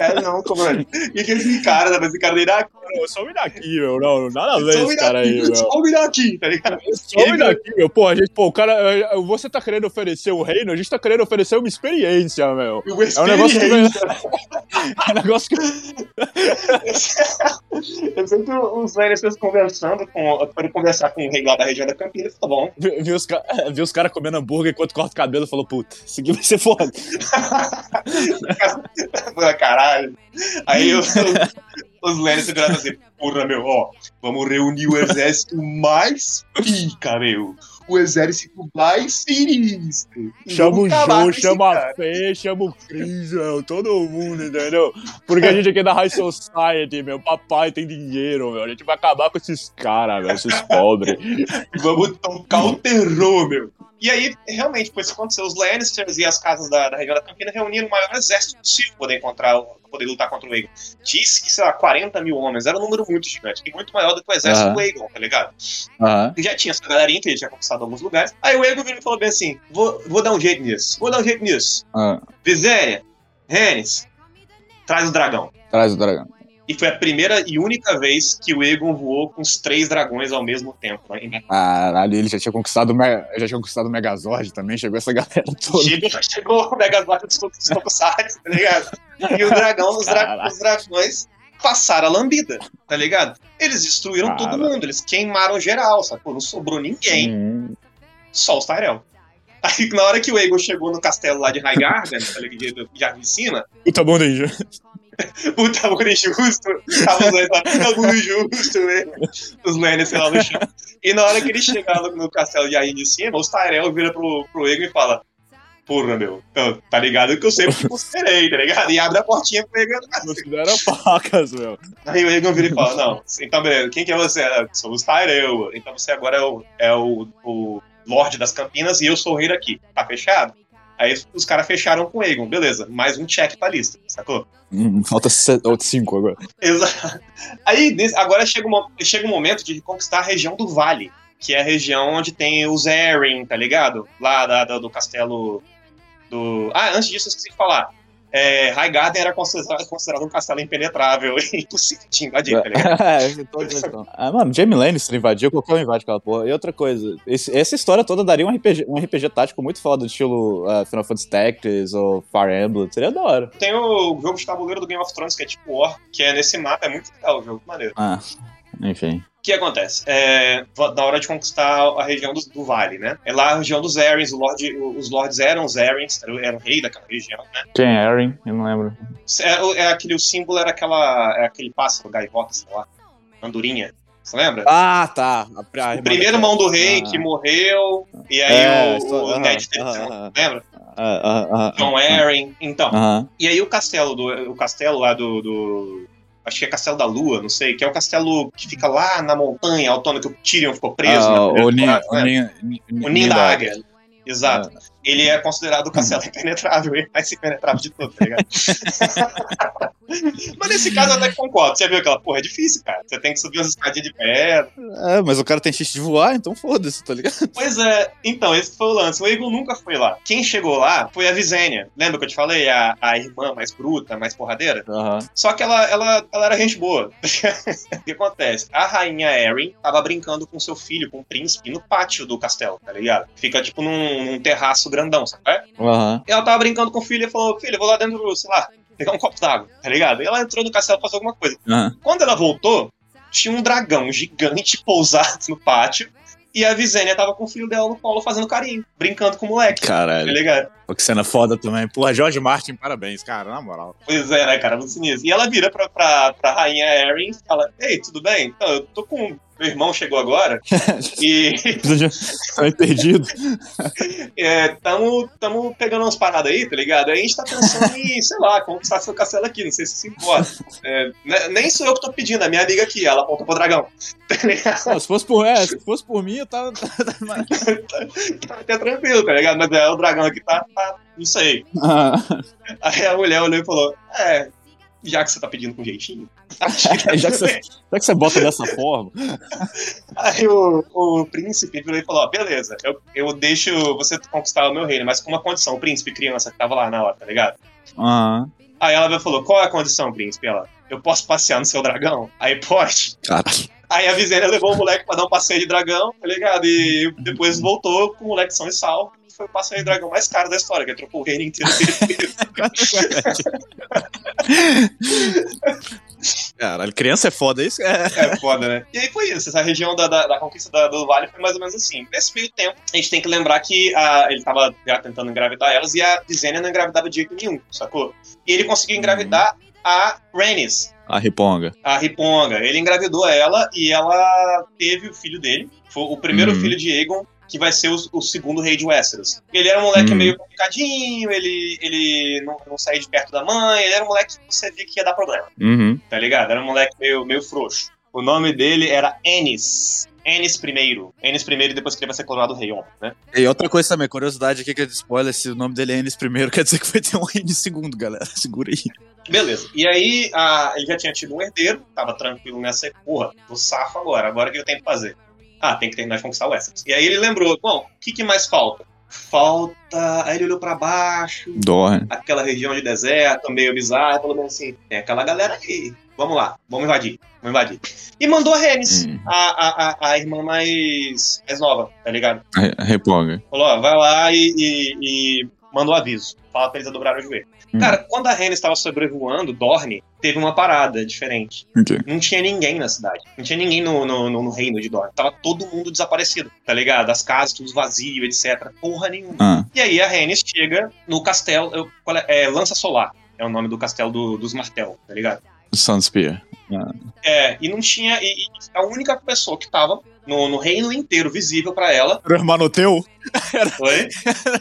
É, não, como é? E que esse cara, né, esse cara dele, ah, Não, some daqui, meu. Não, nada a ver esse cara aí, daqui, meu. só me daqui, tá ligado? Some daqui, meu. Pô, a gente, pô, o cara. eh, Você tá querendo oferecer o reino, a gente tá querendo oferecer uma experiência, meu. Uma É um negócio que. experiência. É um negócio que. Eu que o, os Lannisters conversando com. Para conversar com o rei lá da região da Campina, tá bom. Vi, vi os, vi os caras comendo hambúrguer enquanto corta o cabelo e falou, puta, isso aqui vai ser foda. Caralho. Aí os, os Lannisters viraram assim, porra, meu, ó, vamos reunir o exército mais pica, meu. O exército mais sinistro. Chama o esse chama a Fê, chama o Chris, meu, todo mundo, entendeu? Porque a gente aqui é da High Society, meu, papai tem dinheiro, meu, a gente vai acabar com esses caras, esses pobres. Vamos tocar o terror, meu. E aí, realmente, foi isso que aconteceu. Os Lannisters e as casas da, da região da Campina reuniram o maior exército possível para poder encontrar, pra poder lutar contra o Aegon. Disse que, sei lá, 40 mil homens. Era um número muito gigante. E muito maior do que o exército Aham. do Aegon, tá ligado? Aham. Já tinha essa galerinha que ele tinha conquistado alguns lugares. Aí o Aegon virou e falou bem assim: vou, vou dar um jeito nisso. Vou dar um jeito nisso. Ah, Visenya, Rhaenys, traz o dragão. traz o dragão. E foi a primeira e única vez que o Aegon voou com os três dragões ao mesmo tempo. Né? Caralho, ele já tinha conquistado já tinha conquistado o Megazord também, chegou essa galera toda. Chegou, chegou o Megazord dos Tokusatsu, tá ligado? E o dragão, os, dra- os dragões passaram a lambida, tá ligado? Eles destruíram todo Caralho. mundo, eles queimaram geral, sacou? Não sobrou ninguém, Hum, só os Tyrell. Aí na hora que o Aegon chegou no castelo lá de Highgarden, tá ligado? Já em cima, Puta bom ninja. Puta mundo injusto, tava os lá, puta injusto, velho. Os Lannister lá no chão. E na hora que eles chegaram no, no castelo de Arryn de cima, os Tyrell viram pro, pro Aegon e fala Porra, meu, então, tá ligado que eu sempre te considerei, tá ligado? E abre a portinha pro. Não fizeram facas, meu. Aí o Aegon vira e fala, não, então beleza, quem que é você? "Ah, Sou os Tyrell, então você agora é o, é o, o Lorde das Campinas e eu sou o rei daqui, tá fechado? Aí os caras fecharam com o Aegon, beleza, mais um check pra lista, sacou? Hum, falta cinco agora. Exato. Aí, agora chega, uma, chega o momento de conquistar a região do Vale, que é a região onde tem os Erin, tá ligado? Lá da- da- do castelo do... Ah, antes disso eu esqueci de falar. É, Highgarden era considerado, considerado um castelo impenetrável e impossível de invadir, tá ligado? É, ah, mano, Jamie Lannister invadiu, qualquer um invade aquela porra. E outra coisa, esse- essa história toda daria um RPG, um RPG tático muito foda, do estilo ah, Final Fantasy Tactics ou Fire Emblem. Seria da hora. Tem o jogo de tabuleiro do Game of Thrones, que é tipo War, que é nesse mapa, é muito legal o jogo, maneiro. Ah, enfim. O que acontece? É, na hora de conquistar a região do, do Vale, né? É lá a região dos Erins, o Lorde, os Lords eram os Erins, era, o- era o rei daquela região, né? Quem é Aaron? Eu não lembro. É, o- é aquele, o símbolo era aquela, é aquele pássaro, gaivota, sei lá, andorinha. Você lembra? Ah, tá. A, a, o primeiro mão do rei Ah. que morreu, e aí É, o, o Ned teve lembra? Ah, ah, ah, John Arryn. Então, e aí o castelo do o castelo lá do, do- acho que é Castelo da Lua, não sei, que é o castelo que fica lá na montanha autônoma que o Tyrion ficou preso Ah, na o Ninho o né? Ninho- O Ninho da Águia. Exato. Ah. Ele é considerado o castelo impenetrável, ele mais impenetrável de tudo, tá ligado? Mas nesse caso eu até concordo. Você viu aquela porra? É difícil, cara. Você tem que subir umas escadinhas de pedra. É, mas o cara tem chiste de voar, então foda-se, tá ligado? Pois é, então, esse foi o lance. O Aegon nunca foi lá. Quem chegou lá foi a Visenya. Lembra que eu te falei? A, a irmã mais bruta, mais porradeira? Aham. Só que ela, ela, ela era gente boa. o que acontece? A rainha Erin tava brincando com seu filho, com o príncipe, no pátio do castelo, tá ligado? Fica tipo num, num terraço grandão, sabe? é? Aham. E ela tava brincando com o filho e falou: Filho, eu vou lá dentro, sei lá, pegar um copo d'água, tá ligado? E ela entrou no castelo pra fazer alguma coisa. Aham. Quando ela voltou, tinha um dragão gigante pousado no pátio. E a Visenya tava com o filho dela no colo fazendo carinho, brincando com o moleque. Tá Caralho. ligado? Pô, que cena foda também. Porra, George Martin, parabéns, cara, na moral. Pois é, né, cara? Muito sinistro. E ela vira pra, pra, pra rainha Erin e fala: Ei, tudo bem? Então, eu tô com. Meu irmão chegou agora e Tá perdido. é, tamo, tamo pegando umas paradas aí, tá ligado? Aí a gente tá pensando em, sei lá, conquistar seu castelo aqui, não sei se se importa. É, ne- nem sou eu que tô pedindo, é minha amiga aqui, ela apontou pro dragão. Tá ligado? Não, se fosse por, é, se fosse por mim, eu tava. Tá até tranquilo, tá ligado? Mas é, o dragão aqui tá, tá não sei. Ah, Aí a mulher olhou e falou: É, já que você tá pedindo com jeitinho. tá já, que você, já que você bota dessa forma. Aí o, o príncipe virou e falou: ó, beleza, eu, eu deixo você conquistar o meu reino, mas com uma condição, o príncipe criança que tava lá na hora, tá ligado? Aham. Aí ela falou: qual é a condição, príncipe? Ela, eu posso passear no seu dragão? Aí pode. Caralho. Aí a Visenya levou o moleque pra dar um passeio de dragão, tá ligado? E depois voltou com o moleque são e salvo. Foi o passeio de dragão mais caro da história, que trocou o reino inteiro que ele fez. Caralho, criança é foda, isso é. É foda, né? E aí foi isso. Essa região da, da, da conquista da- do Vale foi mais ou menos assim. Nesse meio tempo, a gente tem que lembrar que a- ele tava já tentando engravidar elas e a Visenya não engravidava de jeito nenhum, sacou? E ele conseguiu engravidar a Rhaenys, A riponga. a Riponga. Ele engravidou ela e ela teve o filho dele. Foi o primeiro Uhum. filho de Aegon, que vai ser o, o segundo rei de Westeros. Ele era um moleque Uhum. meio complicadinho, ele, ele não, não saía de perto da mãe, ele era um moleque que você via que ia dar problema, Uhum. tá ligado? Era um moleque meio, meio frouxo. O nome dele era Ennis. Ennis I. Ennis I e depois que ele vai ser coroado rei, óbvio, né? E outra coisa também, curiosidade aqui que é de spoiler, se o nome dele é Enes primeiro, quer dizer que vai ter um Enes segundo, galera. Segura aí. Beleza. E aí, a- ele já tinha tido um herdeiro, tava tranquilo nessa. Porra, tô safo agora. Agora o que eu tenho que fazer? Ah, tem que terminar de conquistar o Westeros. E aí ele lembrou: bom, o que, que mais falta? Falta. Aí ele olhou pra baixo, Dorne. aquela região de deserto, meio bizarra, falou bem assim: tem aquela galera aí. Vamos lá, vamos invadir, vamos invadir. E mandou a Renes, Hum. a, a, a, a irmã mais, mais nova, tá ligado? A a riponga. Falou: ó, vai lá e, e, e mandou aviso. Fala pra eles dobrarem o joelho. Hum. Cara, quando a Rhaenys estava sobrevoando Dorne, teve uma parada diferente. Ok. Não tinha ninguém na cidade. Não tinha ninguém no, no, no- no reino de Dorne. Tava todo mundo desaparecido, tá ligado? As casas, tudo vazio, etc. Porra nenhuma. Ah, E aí a Rhaenys chega no castelo. é? É, Lança Solar. É o nome do castelo do- dos Martel, tá ligado? Sunspear. É, e não tinha. E, e a única pessoa que tava no, no reino inteiro visível pra ela Era o Hermanoteu? foi.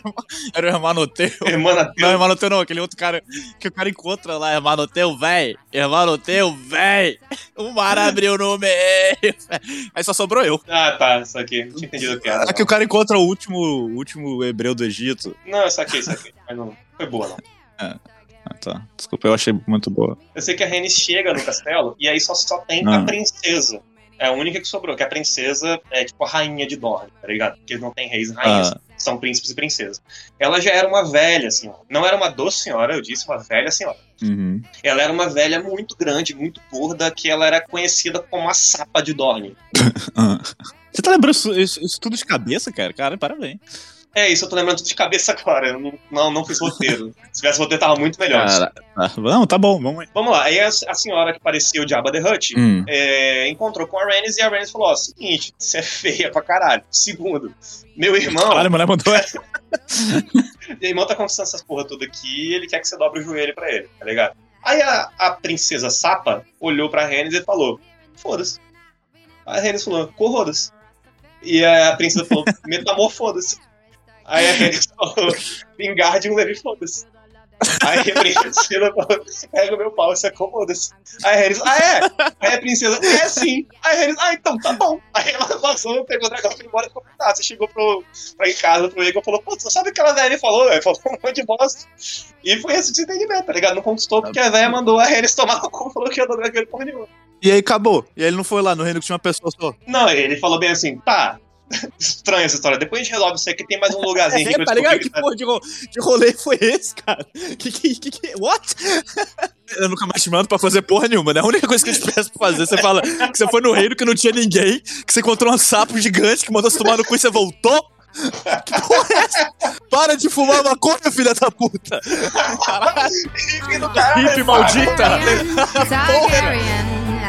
Era o Hermanoteu? Irmã Não, Hermanoteu não, aquele outro cara que o cara encontra lá, Hermanoteu, véi. Hermanoteu, véi. O mar abriu no meio. Aí só sobrou eu. Ah, tá, isso aqui. Não tinha entendido a piada. É que o cara encontra o último, o último hebreu do Egito. Não, isso aqui, isso aqui. Mas não foi boa, não. Ah, tá. Desculpa, eu achei muito boa. Eu sei que a Rhaenys chega no castelo e aí só, só tem Ah. a princesa. É a única que sobrou, que a princesa é tipo a rainha de Dorne, tá ligado? Porque não tem reis e rainhas, Ah. são príncipes e princesas. Ela já era uma velha senhora. Não era uma doce senhora, eu disse uma velha senhora. Uhum. Ela era uma velha muito grande, muito gorda, que ela era conhecida como a sapa de Dorne. Ah. Você tá lembrando isso, isso- isso tudo de cabeça, cara? Cara, parabéns. É isso, eu tô lembrando de cabeça agora. Eu não, não, não fiz roteiro. Se tivesse roteiro, tava muito melhor. Cara, ah, não, tá bom, vamos aí. Vamos lá, aí a, a senhora que parecia o Jabba the Hutt Hum. é, encontrou com a Rhaenys e a Rhaenys falou: ó, seguinte, você é feia pra caralho. Segundo, meu irmão, Caralho, a mulher mandou essa. meu irmão tá conquistando essas porra toda aqui e ele quer que você dobre o joelho pra ele, tá ligado? Aí a, a princesa Sapa olhou pra Rhaenys e falou: foda-se. A Rhaenys falou: corroda-se. E a princesa falou: metamorfoda-se. Aí a Rhaenys falou: Vingardium Levi, foda-se. Aí a princesa falou: pega o meu pau, você acomoda-se. Aí a Rhaenys, ah é? Aí a princesa, é sim. Aí a Rhaenys, ah então, tá bom. Aí ela passou, pegou o dragão, foi embora e ficou tá, Você chegou pro, pra em casa, pro Egon, falou, pô, você sabe o que aquela velha falou? Aí falou um monte de bosta. E foi esse desentendimento, tá ligado? Não conquistou porque a velha mandou a Rhaenys tomar no cu, falou que ia dar dragão porra nenhuma. E aí acabou. E aí ele não foi lá no reino que tinha uma pessoa só. Não, ele falou bem assim, tá. Estranha essa história. Depois a gente resolve isso aqui. Tem mais um lugarzinho aqui que É, eu tá ligado? Que porra de, ro de rolê foi esse, cara? Que que, que, que what? Eu nunca mais te mando pra fazer porra nenhuma, né? A única coisa que eu te peço pra fazer, você fala que você foi no reino que não tinha ninguém, que você encontrou um sapo gigante que mandou você tomar no cu e você voltou. Que porra é essa? Para de fumar maconha, filha da puta! Caralho, hippie maldita! Targaryen.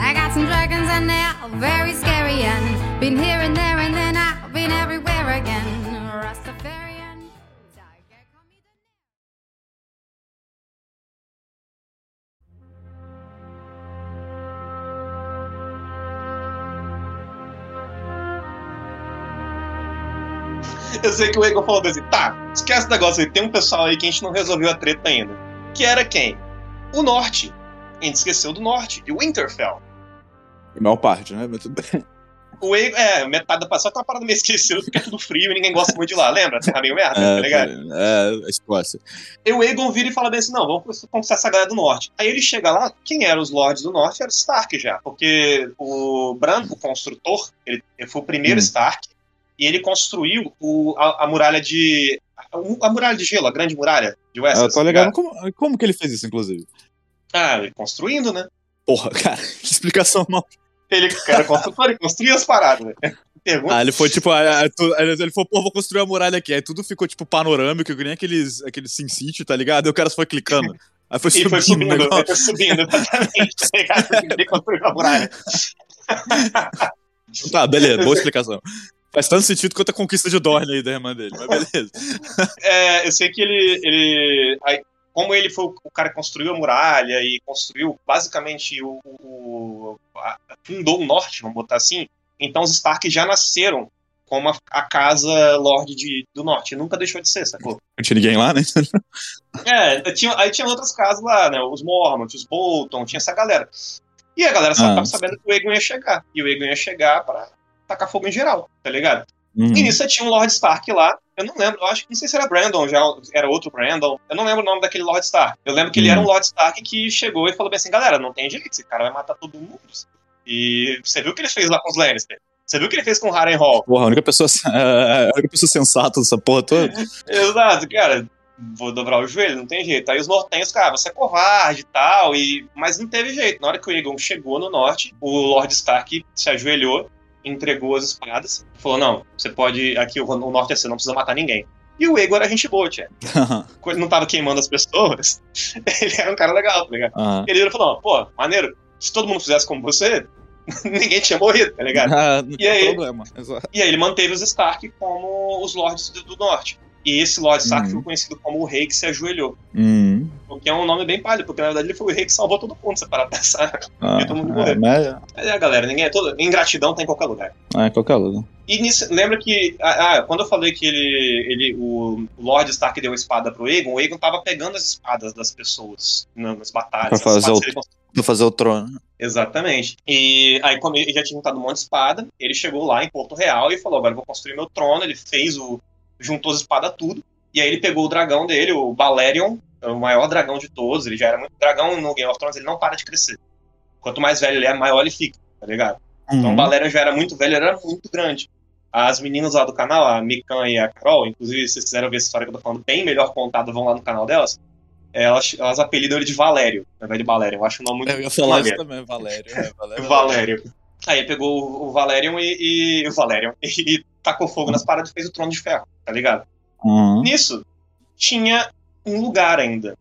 I got some dragons and they're very scary and been here and there and then I've been everywhere again. Rastafarian. Tiger, call me the Eu sei que o Egon falou assim, tá, esquece esse negócio aí, tem um pessoal aí que a gente não resolveu a treta ainda. Que era quem? O Norte. A gente esqueceu do Norte, de Winterfell. Maior parte, né? Mas tudo bem. O Egon, é, metade da passagem tá uma parada meio esquecida, porque é tudo frio e ninguém gosta muito de lá, lembra? Terra meio merda, tá ligado? É, é, a Escócia. E o Egon vira e fala bem assim, não, vamos conquistar essa galera do Norte. Aí ele chega lá, quem eram os Lords do Norte? Era o Stark já, porque o Bran, o construtor, ele, foi o primeiro Hum. Stark, e ele construiu o, a, a muralha de... A, a muralha de gelo, a grande muralha de Eu Westeros. tô tá ligado. ligado? Como, como que ele fez isso, inclusive? Ah, construindo, né? Porra, cara, que explicação mal. Ele era construtor, ele construía as paradas, né? Pergunta. Ah, ele foi tipo, ah, tu- ele ele falou, pô, vou construir a muralha aqui. Aí tudo ficou tipo panorâmico, que nem aqueles, aqueles Sin City, tá ligado? Aí o cara só foi clicando. Aí foi E subindo, foi o subindo, ele foi subindo, exatamente, tá ligado? Ele construiu a muralha. Tá, beleza, boa explicação. Faz tanto sentido quanto a conquista de Dorne aí da irmã dele, mas beleza. É, eu sei que ele. ele aí, como ele foi o cara que construiu a muralha e construiu basicamente o. o fundou o norte, vamos botar assim. Então os Stark já nasceram como a, a casa Lorde de- do Norte. Nunca deixou de ser, sacou? Não tinha ninguém lá, né? É, tinha, aí tinha outras casas lá, né? Os Mormont, os Bolton, tinha essa galera. E a galera só Ah. tava sabendo que o Aegon ia chegar. E o Aegon ia chegar pra tacar fogo em geral, tá ligado? Uhum. E nisso tinha um Lord Stark lá. Eu não lembro, eu acho que não sei se era Brandon, já era outro Brandon. Eu não lembro o nome daquele Lord Stark. Eu lembro que ele Hum. era um Lord Stark que chegou e falou bem assim: galera, não tem jeito, esse cara vai matar todo mundo. E você viu o que ele fez lá com os Lannister? Você viu o que ele fez com o Harrenhal? Porra, a única pessoa, a única pessoa sensata dessa porra toda. Exato, cara. Vou dobrar o joelho, não tem jeito. Aí os nortenhos, cara, você é covarde e tal, e... mas não teve jeito. Na hora que o Aegon chegou no norte, o Lord Stark se ajoelhou, entregou as espadas, falou: Não, você pode. Aqui o, o norte é seu, não precisa matar ninguém. E o Aegon era gente boa, tia. Quando ele não tava queimando as pessoas, ele era um cara legal, tá ligado? Ah. Ele falou: Pô, maneiro, se todo mundo fizesse como você, ninguém tinha morrido, tá ligado? Ah, não E aí? problema. Exato. E aí ele manteve os Stark como os Lords do, do Norte. E esse Lord Stark Uhum. foi conhecido como o Rei que se ajoelhou. Hum. O que é um nome bem pálido, porque na verdade ele foi o rei que salvou todo mundo, você para pra pensar. Ah, todo mundo é, morreu. mas Mas é, galera, ninguém é todo. Ingratidão tem em qualquer lugar. é qualquer lugar. E nisso, lembra que. Ah, ah, quando eu falei que ele. ele o Lord Stark deu a espada pro Aegon, o Aegon tava pegando as espadas das pessoas na- nas batalhas. Pra fazer o- ele Pra fazer o trono. Exatamente. E aí, como ele já tinha juntado um monte de espada, ele chegou lá em Porto Real e falou: agora eu vou construir meu trono. Ele fez o. juntou as espadas tudo. E aí ele pegou o dragão dele, o Balerion, o maior dragão de todos. Ele já era muito. Dragão no Game of Thrones, ele não para de crescer. Quanto mais velho ele é, maior ele fica, tá ligado? Então o Uhum. Balerion já era muito velho, ele era muito grande. As meninas lá do canal, a Mikan e a Carol, inclusive, se vocês quiserem ver essa história que eu tô falando bem melhor contada, vão lá no canal delas. Elas, elas apelidam ele de Valério, ao invés de Balerion. Eu acho o nome muito Eu ia falar isso também, Valério. É, Valério. Valério. Aí pegou o- o Valerion e, e o Valerion e tacou fogo nas paradas e fez o trono de ferro, tá ligado? Uhum. Nisso, tinha um lugar ainda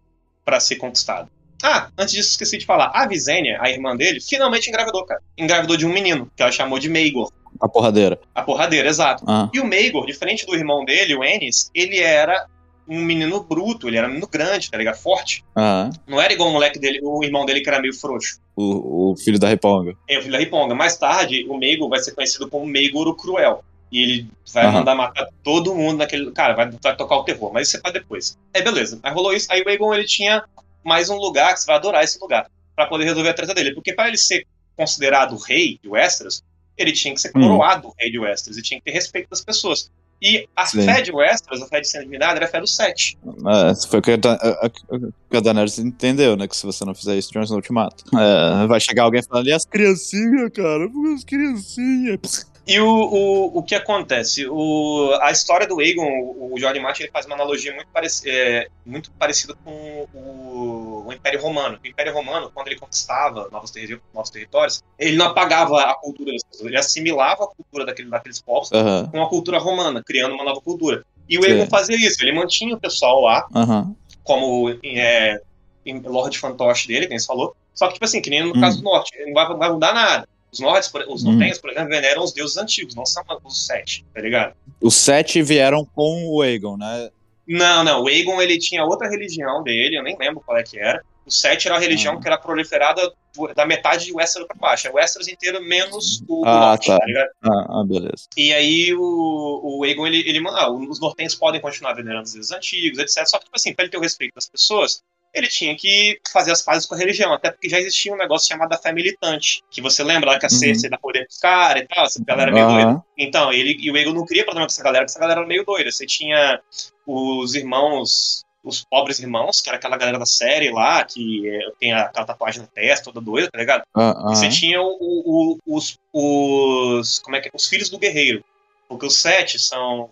pra ser conquistado. Ah, antes disso, esqueci de falar. A Visenya, a irmã dele, finalmente engravidou, cara. Engravidou de um menino, que ela chamou de Maegor. A porradeira. A porradeira, exato. Ah. E o Maegor, diferente do irmão dele, o Ennis, ele era um menino bruto, ele era um menino grande, tá ligado? Forte. Ah. Não era igual o moleque dele, o irmão dele que era meio frouxo. O, o filho da Riponga. É o filho da Riponga. Mais tarde, o Maegor vai ser conhecido como Maegor o Cruel. E ele vai Aham. mandar matar todo mundo naquele. Cara, vai, vai tocar o terror, mas isso é pra depois. Aí beleza. Aí rolou isso. Aí o Aegon ele tinha mais um lugar que você vai adorar esse lugar. Pra poder resolver a treta dele. Porque pra ele ser considerado rei de Westeros, ele tinha que ser Hum. coroado rei de Westeros e tinha que ter respeito das pessoas. E a Sim. fé de Westeros, a fé de ser divindade, era a fé do Sete. É, foi o que a, a, a- a Daenerys entendeu, né? Que se você não fizer isso, Jon Snow te mata. É, vai chegar alguém falando, e as criancinhas, cara? As criancinhas. E o, o, o que acontece? O, a história do Aegon, o, o George Martin ele faz uma analogia muito, parec é, muito parecida com o, o Império Romano. O Império Romano, quando ele conquistava novos, terri novos territórios, ele não apagava a cultura das pessoas, ele assimilava a cultura daquele, daqueles povos Aham, com a cultura romana, criando uma nova cultura. E o Sim. fazia isso, ele mantinha o pessoal lá, aham. como é, em Lord Fantoche dele, quem você falou. Só que, tipo assim, que nem no Hum. caso do Norte, não vai, vai mudar nada. Os por- os Hum. Nortenhos, por exemplo, veneram os deuses antigos, não são os sete, tá ligado? Os sete vieram com o Aegon, né? Não, não, o Aegon, ele tinha outra religião dele, eu nem lembro qual é que era. O sete era uma religião Ah. que era proliferada da metade de Westeros pra baixo. É Westeros inteiro menos o, Ah, Norte, tá. tá ligado? Ah, ah, beleza. E aí o, o Aegon, ele, ele ah, os Nortenhos podem continuar venerando os deuses antigos, etc. Só que, tipo assim, pra ele ter o respeito das pessoas, ele tinha que fazer as pazes com a religião, até porque já existia um negócio chamado a fé militante, que você lembra lá que a Uhum. Cersei dá poder pros caras e tal, essa galera meio doida. Então, ele e o Aegon não queria problema com essa galera, porque essa galera era meio doida. Você tinha os irmãos, os pobres irmãos, que era aquela galera da série lá, que é, tem a- aquela tatuagem na testa, toda doida, tá ligado? E você tinha o- o- os, os. Como é que é? Os filhos do guerreiro. Porque os sete são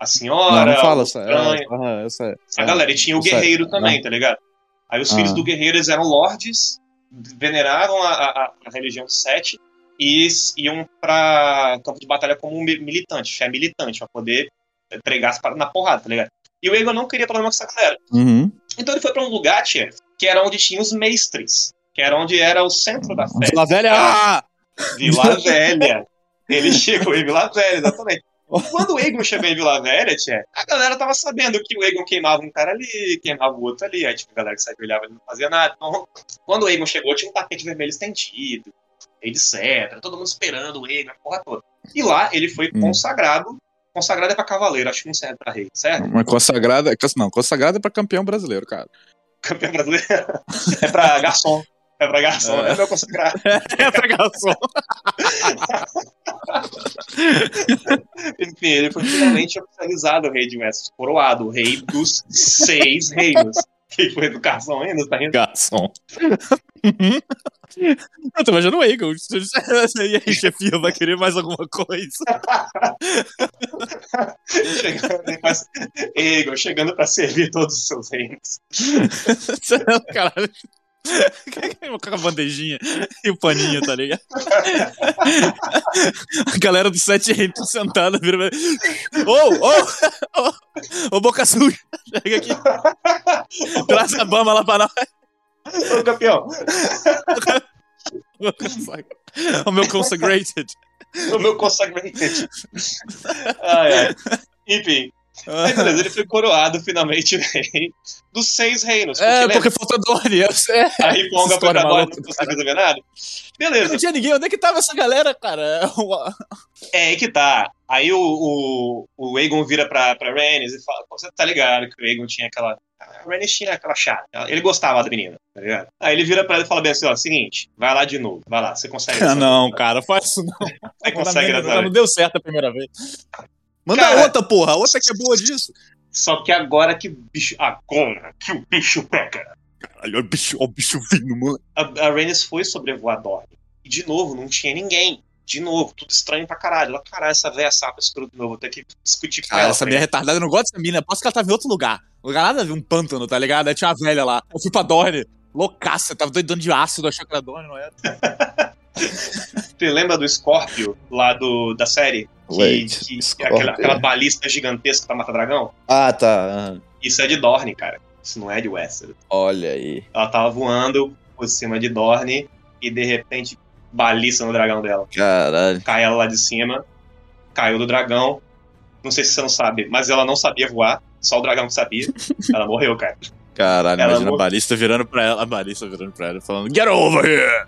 a Não, senhora, não fala o estranho, É, essa é. a galera. E tinha o guerreiro também, né? tá ligado? Aí os Ah. filhos do guerreiro eles eram lordes, veneravam a, a- a religião sete e iam pra campo de batalha como mi- militante, fé militante, pra poder pregar as paradas na porrada, tá ligado? E o Aegon não queria problema com essa galera. Uhum. Então ele foi pra um lugar, tia, que era onde tinha os mestres, que era onde era o centro da festa. Vila Velha! Vila Velha. Ele chegou em Vila Velha, exatamente. Quando o Egon chegou em Vila Velha, tia, a galera tava sabendo que o Egon queimava um cara ali, queimava o outro ali. Aí, tipo, a galera que sabia olhava e não fazia nada. Então, quando o Egon chegou, tinha um tapete vermelho estendido, etc. Todo mundo esperando o Egon, a porra toda. E lá ele foi Hum. consagrado. Consagrado é pra cavaleiro, acho que não serve pra rei, certo? Mas consagrada. Não, consagrada é pra campeão brasileiro, cara. Campeão brasileiro é pra garçom. É pra garçom, É. é, meu consagrado. É pra garçom. Enfim, ele foi finalmente oficializado o rei de Westeros, coroado, o rei dos seis reinos. Que foi do garçom ainda, tá rindo? Garçom. Eu tô imaginando o Eagle. E aí, chefinha, vai querer mais alguma coisa? chegando, e faz- Egon, chegando pra servir todos os seus reinos. Caralho. Com a bandejinha e o paninho, tá ligado? A galera do sete reinos sentada vira. Ô, ô, ô, ô, boca suja, chega aqui. Traz a bama lá pra nós. Ô, campeão, O meu consecrated. o meu consagrated. Ai, ai. Enfim, aí beleza, ele foi coroado finalmente rei dos seis reinos. É, lembra? porque falta Dorne. eu sei. A Riponga foi pra Dorne, não conseguiu resolver nada. Beleza, Não tinha ninguém. Onde é que tava essa galera, cara? É aí que tá. Aí o, o, o Aegon vira pra, pra Rhaenys e fala: "Pô, Você tá ligado que o Aegon tinha aquela. A Rhaenys tinha aquela chata. Ele gostava da menina, tá ligado? Aí ele vira pra ela e fala bem assim: Ó, seguinte, vai lá de novo, vai lá, você consegue. Ah, não, cara, faz isso não. Você consegue não, não deu certo a primeira vez. Manda Cara- outra, porra. Outra que é boa disso. Só que agora que o bicho. Agora que o bicho pega. Caralho, olha o bicho, o bicho vindo, mano. A, a Rhaenys foi sobrevoar Dorne. E de novo, não tinha ninguém. De novo, tudo estranho pra caralho. Ela, caralho, essa velha sapa escura de novo, vou ter que discutir com ela. essa minha retardada, eu não gosto dessa mina. Aposto que ela tava em outro lugar. Lugar nada a ver, um pântano, tá ligado? Aí tinha uma velha lá. Eu fui pra Dorne. Loucaça, tava doidando de ácido, achou que era Dorne, não era? Você lembra do Scorpio lá do, da série? Que, Wait, que- que aquela, aquela balista gigantesca pra matar dragão? Ah, tá. Isso é de Dorne, cara. Isso não é de Westeros. Olha aí. Ela tava voando por cima de Dorne e de repente balista no dragão dela. Caralho. Cai ela lá de cima, caiu do dragão. Não sei se você não sabe, mas ela não sabia voar. Só o dragão que sabia. Ela morreu, cara. Caralho, Ela imagina mo- a balista virando pra ela. A balista virando pra ela falando: Get over here!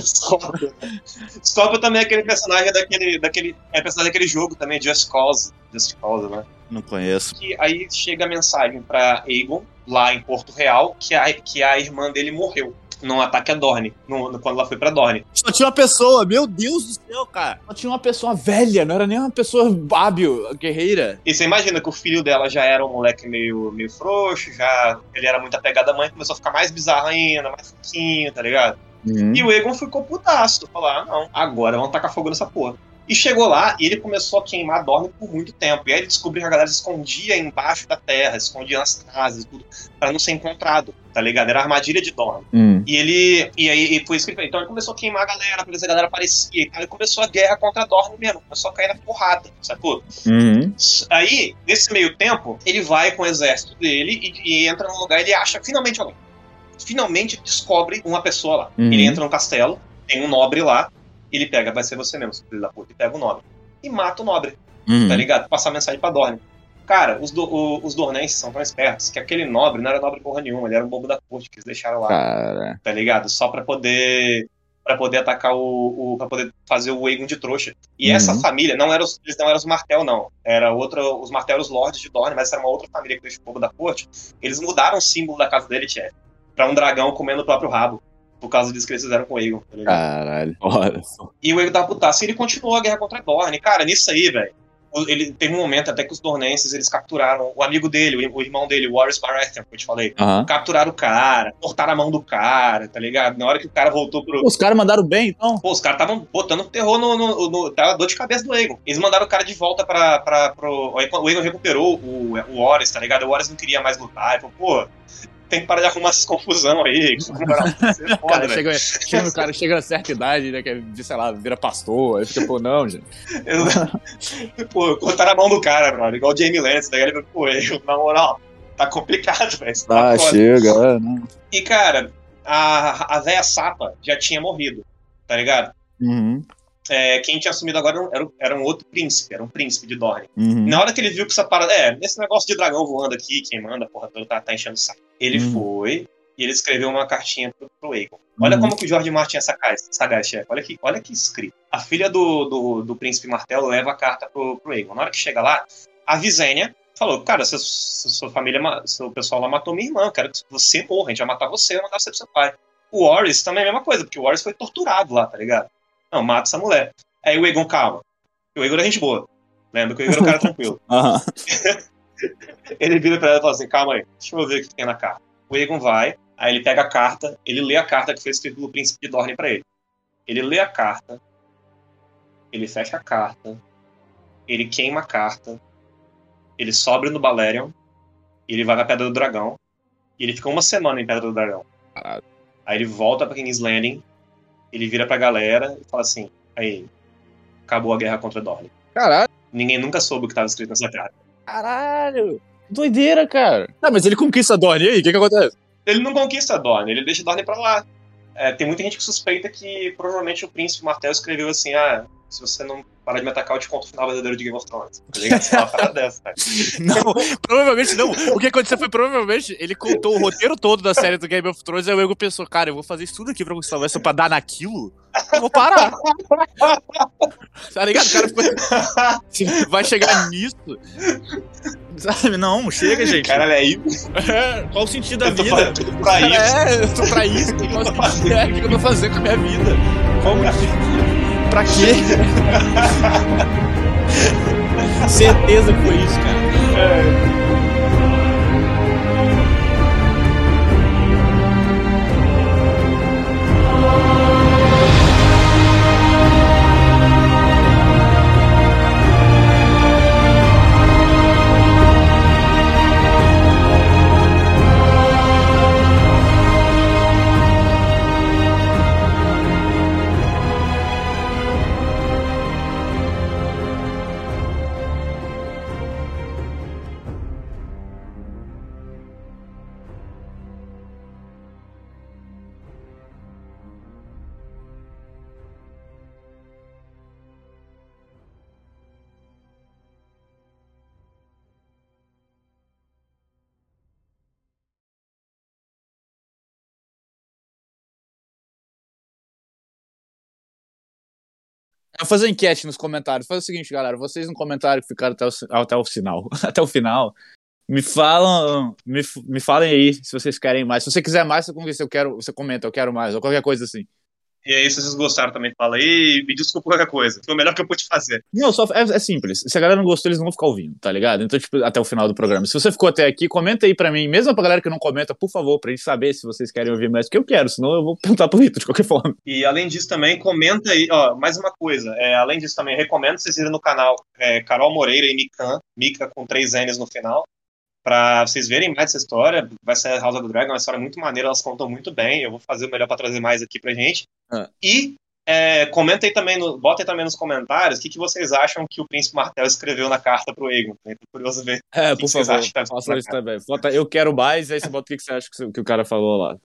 Scorpio. Scorpio também é aquele personagem daquele. daquele é personagem daquele jogo também, Just Cause. Just Cause, né? Não conheço. que aí chega a mensagem pra Aegon, lá em Porto Real, que a, que a irmã dele morreu num ataque a Dorne, no- no- quando ela foi pra Dorne. Só tinha uma pessoa, meu Deus do céu, cara. Só tinha uma pessoa velha, não era nem uma pessoa hábil, guerreira. E você imagina que o filho dela já era um moleque meio, meio frouxo, já ele era muito apegado à mãe, começou a ficar mais bizarro ainda, mais fraquinho, tá ligado? Uhum. E o Egon ficou putaço, falou, ah, não, agora vamos tacar fogo nessa porra. E chegou lá e ele começou a queimar Dorne por muito tempo. E aí ele descobriu que a galera se escondia embaixo da terra, escondia nas casas e tudo, pra não ser encontrado, tá ligado? Era a armadilha de Dorne. Hum. E ele. E aí e foi isso que ele fez. Então ele começou a queimar a galera, pra ver se a galera aparecia. E aí começou a guerra contra Dorne mesmo. Começou a cair na porrada, sacou? Uhum. Aí, nesse meio tempo, ele vai com o exército dele e, e entra num lugar e ele acha finalmente alguém. Finalmente descobre uma pessoa lá. Uhum. Ele entra no castelo, tem um nobre lá, ele pega, vai ser você mesmo, filho da puta, e pega o nobre. E mata o nobre, Uhum. tá ligado? Passar a mensagem pra Dorne. Cara, os, do, o- os dornenses são tão espertos que aquele nobre não era nobre porra nenhuma, ele era um bobo da corte que eles deixaram lá Cara. tá ligado? Só pra poder para poder atacar o, o para poder fazer o Aegon de trouxa. E Uhum. essa família não era os, eles não eram os Martel não, era outra os Martel eram os Lords de Dorne, mas era uma outra família que deixou o fogo da corte. Eles mudaram o símbolo da casa dele, Tchê, pra um dragão comendo o próprio rabo. Por causa disso que eles fizeram com o Aegon, tá? Caralho. Olha só. E o Aegon tava putaço e ele continuou a guerra contra Dorne. Cara, nisso aí, velho. Ele teve um momento até que os dornenses eles capturaram o amigo dele, o, irmão dele, o Varys Baratheon, que eu te falei. Aham. Capturaram o cara, cortaram a mão do cara, tá ligado? Na hora que o cara voltou pro, Os caras mandaram bem, então. Pô, os caras estavam botando terror no, no, no- Tava dor de cabeça do Egon. Eles mandaram o cara de volta pra. pra pro, o Egon Egon recuperou o, o Horus, tá ligado? O Horus não queria mais lutar. Ele falou, pô, tem que parar de arrumar essas confusão aí. Foda, Cara, velho. chega, chega, o cara chega a certa idade, né? Que é, de, sei lá, vira pastor. Aí fica, pô, não, gente. pô, cortaram a mão do cara, brother. Igual o Jamie Lance, tá ligado? Ele pô, Egon, na moral, Tá complicado, velho. Você Ah, tá chega, é, não. E, cara, a, a véia Sapa já tinha morrido, tá ligado? Uhum, É, quem tinha assumido agora era um, era um- outro príncipe, era um príncipe de Dorne. uhum. Na hora que ele viu que essa parada. É, esse negócio de dragão voando aqui, quem manda, porra toda tá, tá enchendo o saco. Ele Uhum. foi e ele escreveu uma cartinha pro, pro Aegon. Olha Uhum. como que o George Martin é sagaz, sagaz chefe. Olha que, olha que escrito. A filha do, do, do príncipe Martelo leva a carta pro, pro Aegon. Na hora que chega lá, a Visenya falou: Cara, seu, sua família, seu pessoal lá matou minha irmã. Eu quero que você morra. A gente vai matar você e mandar você pro seu pai. O Warris também é a mesma coisa, porque o Warris foi torturado lá, tá ligado? Não, mata essa mulher. Aí o Aegon, calma. O Aegon é gente boa. Lembra que o Aegon é um cara tranquilo. Aham. Ele vira pra ela e fala assim: calma aí, deixa eu ver o que tem na carta. O Egon vai, aí ele pega a carta, ele lê a carta que foi escrita pelo príncipe de Dorne pra ele. Ele lê a carta, ele fecha a carta, ele queima a carta, ele sobe no Balerion, ele vai na Pedra do Dragão, e ele fica uma semana em Pedra do Dragão. Caralho. Aí ele volta pra King's Landing, ele vira pra galera e fala assim: aí, acabou a guerra contra Dorne. Caralho. Ninguém nunca soube o que estava escrito nessa carta. Caralho. Doideira, cara. Tá, mas ele conquista Dorne, e aí? O que que acontece? Ele não conquista Dorne, ele deixa Dorne pra lá. É, tem muita gente que suspeita que provavelmente o príncipe Martel escreveu assim: ah, se você não parar de me atacar, eu te conto o final verdadeiro de Game of Thrones. Tá ligado? É uma parada dessa, cara. Não, provavelmente não. O que aconteceu foi provavelmente ele contou o roteiro todo da série do Game of Thrones e aí o Ego pensou, cara, eu vou fazer isso tudo aqui pra conquistar o Westeros pra dar naquilo? Eu vou parar. tá ligado? O cara ficou vai chegar nisso. Sabe? Não, chega, gente. Caralho, é isso. É, qual o sentido da Eu tô vida? tudo pra isso. É, eu tô pra isso. O que, que eu- é, o que que eu tô fazendo com a minha vida? Qual o motivo? Pra quê? Certeza que foi isso, cara. Eu vou fazer enquete nos comentários. Faz o seguinte, galera. Vocês no comentário que ficaram até o, até o final, até o final, me falam, me, me falem aí se vocês querem mais. Se você quiser mais, você, eu quero, você comenta, eu quero mais, ou qualquer coisa assim. E aí, se vocês gostaram também, fala aí. Me desculpa qualquer coisa. Foi o melhor que eu pude fazer. Não, só é, é simples. Se a galera não gostou, eles não vão ficar ouvindo, tá ligado? Então, tipo, até o final do programa. Se você ficou até aqui, comenta aí pra mim. Mesmo pra galera que não comenta, por favor, pra gente saber se vocês querem ouvir mais, que eu quero, senão eu vou perguntar pro Vitor de qualquer forma. E além disso também, comenta aí, ó, mais uma coisa. É, além disso também, recomendo vocês irem no canal é, Carol Moreira e Mikan, Mika com três N's no final, pra vocês verem mais essa história. Vai ser a House of the Dragon, é uma história muito maneira, elas contam muito bem. Eu vou fazer o melhor pra trazer mais aqui pra gente. Ah. E é, comenta aí também, no, bota aí também nos comentários o que, que vocês acham que o Príncipe Martel escreveu na carta pro Egon. Né? Tô curioso ver. É, que por vocês favor, acham que tá faça isso também. Bota, eu quero mais, aí você bota o que que você acha que que o cara falou lá.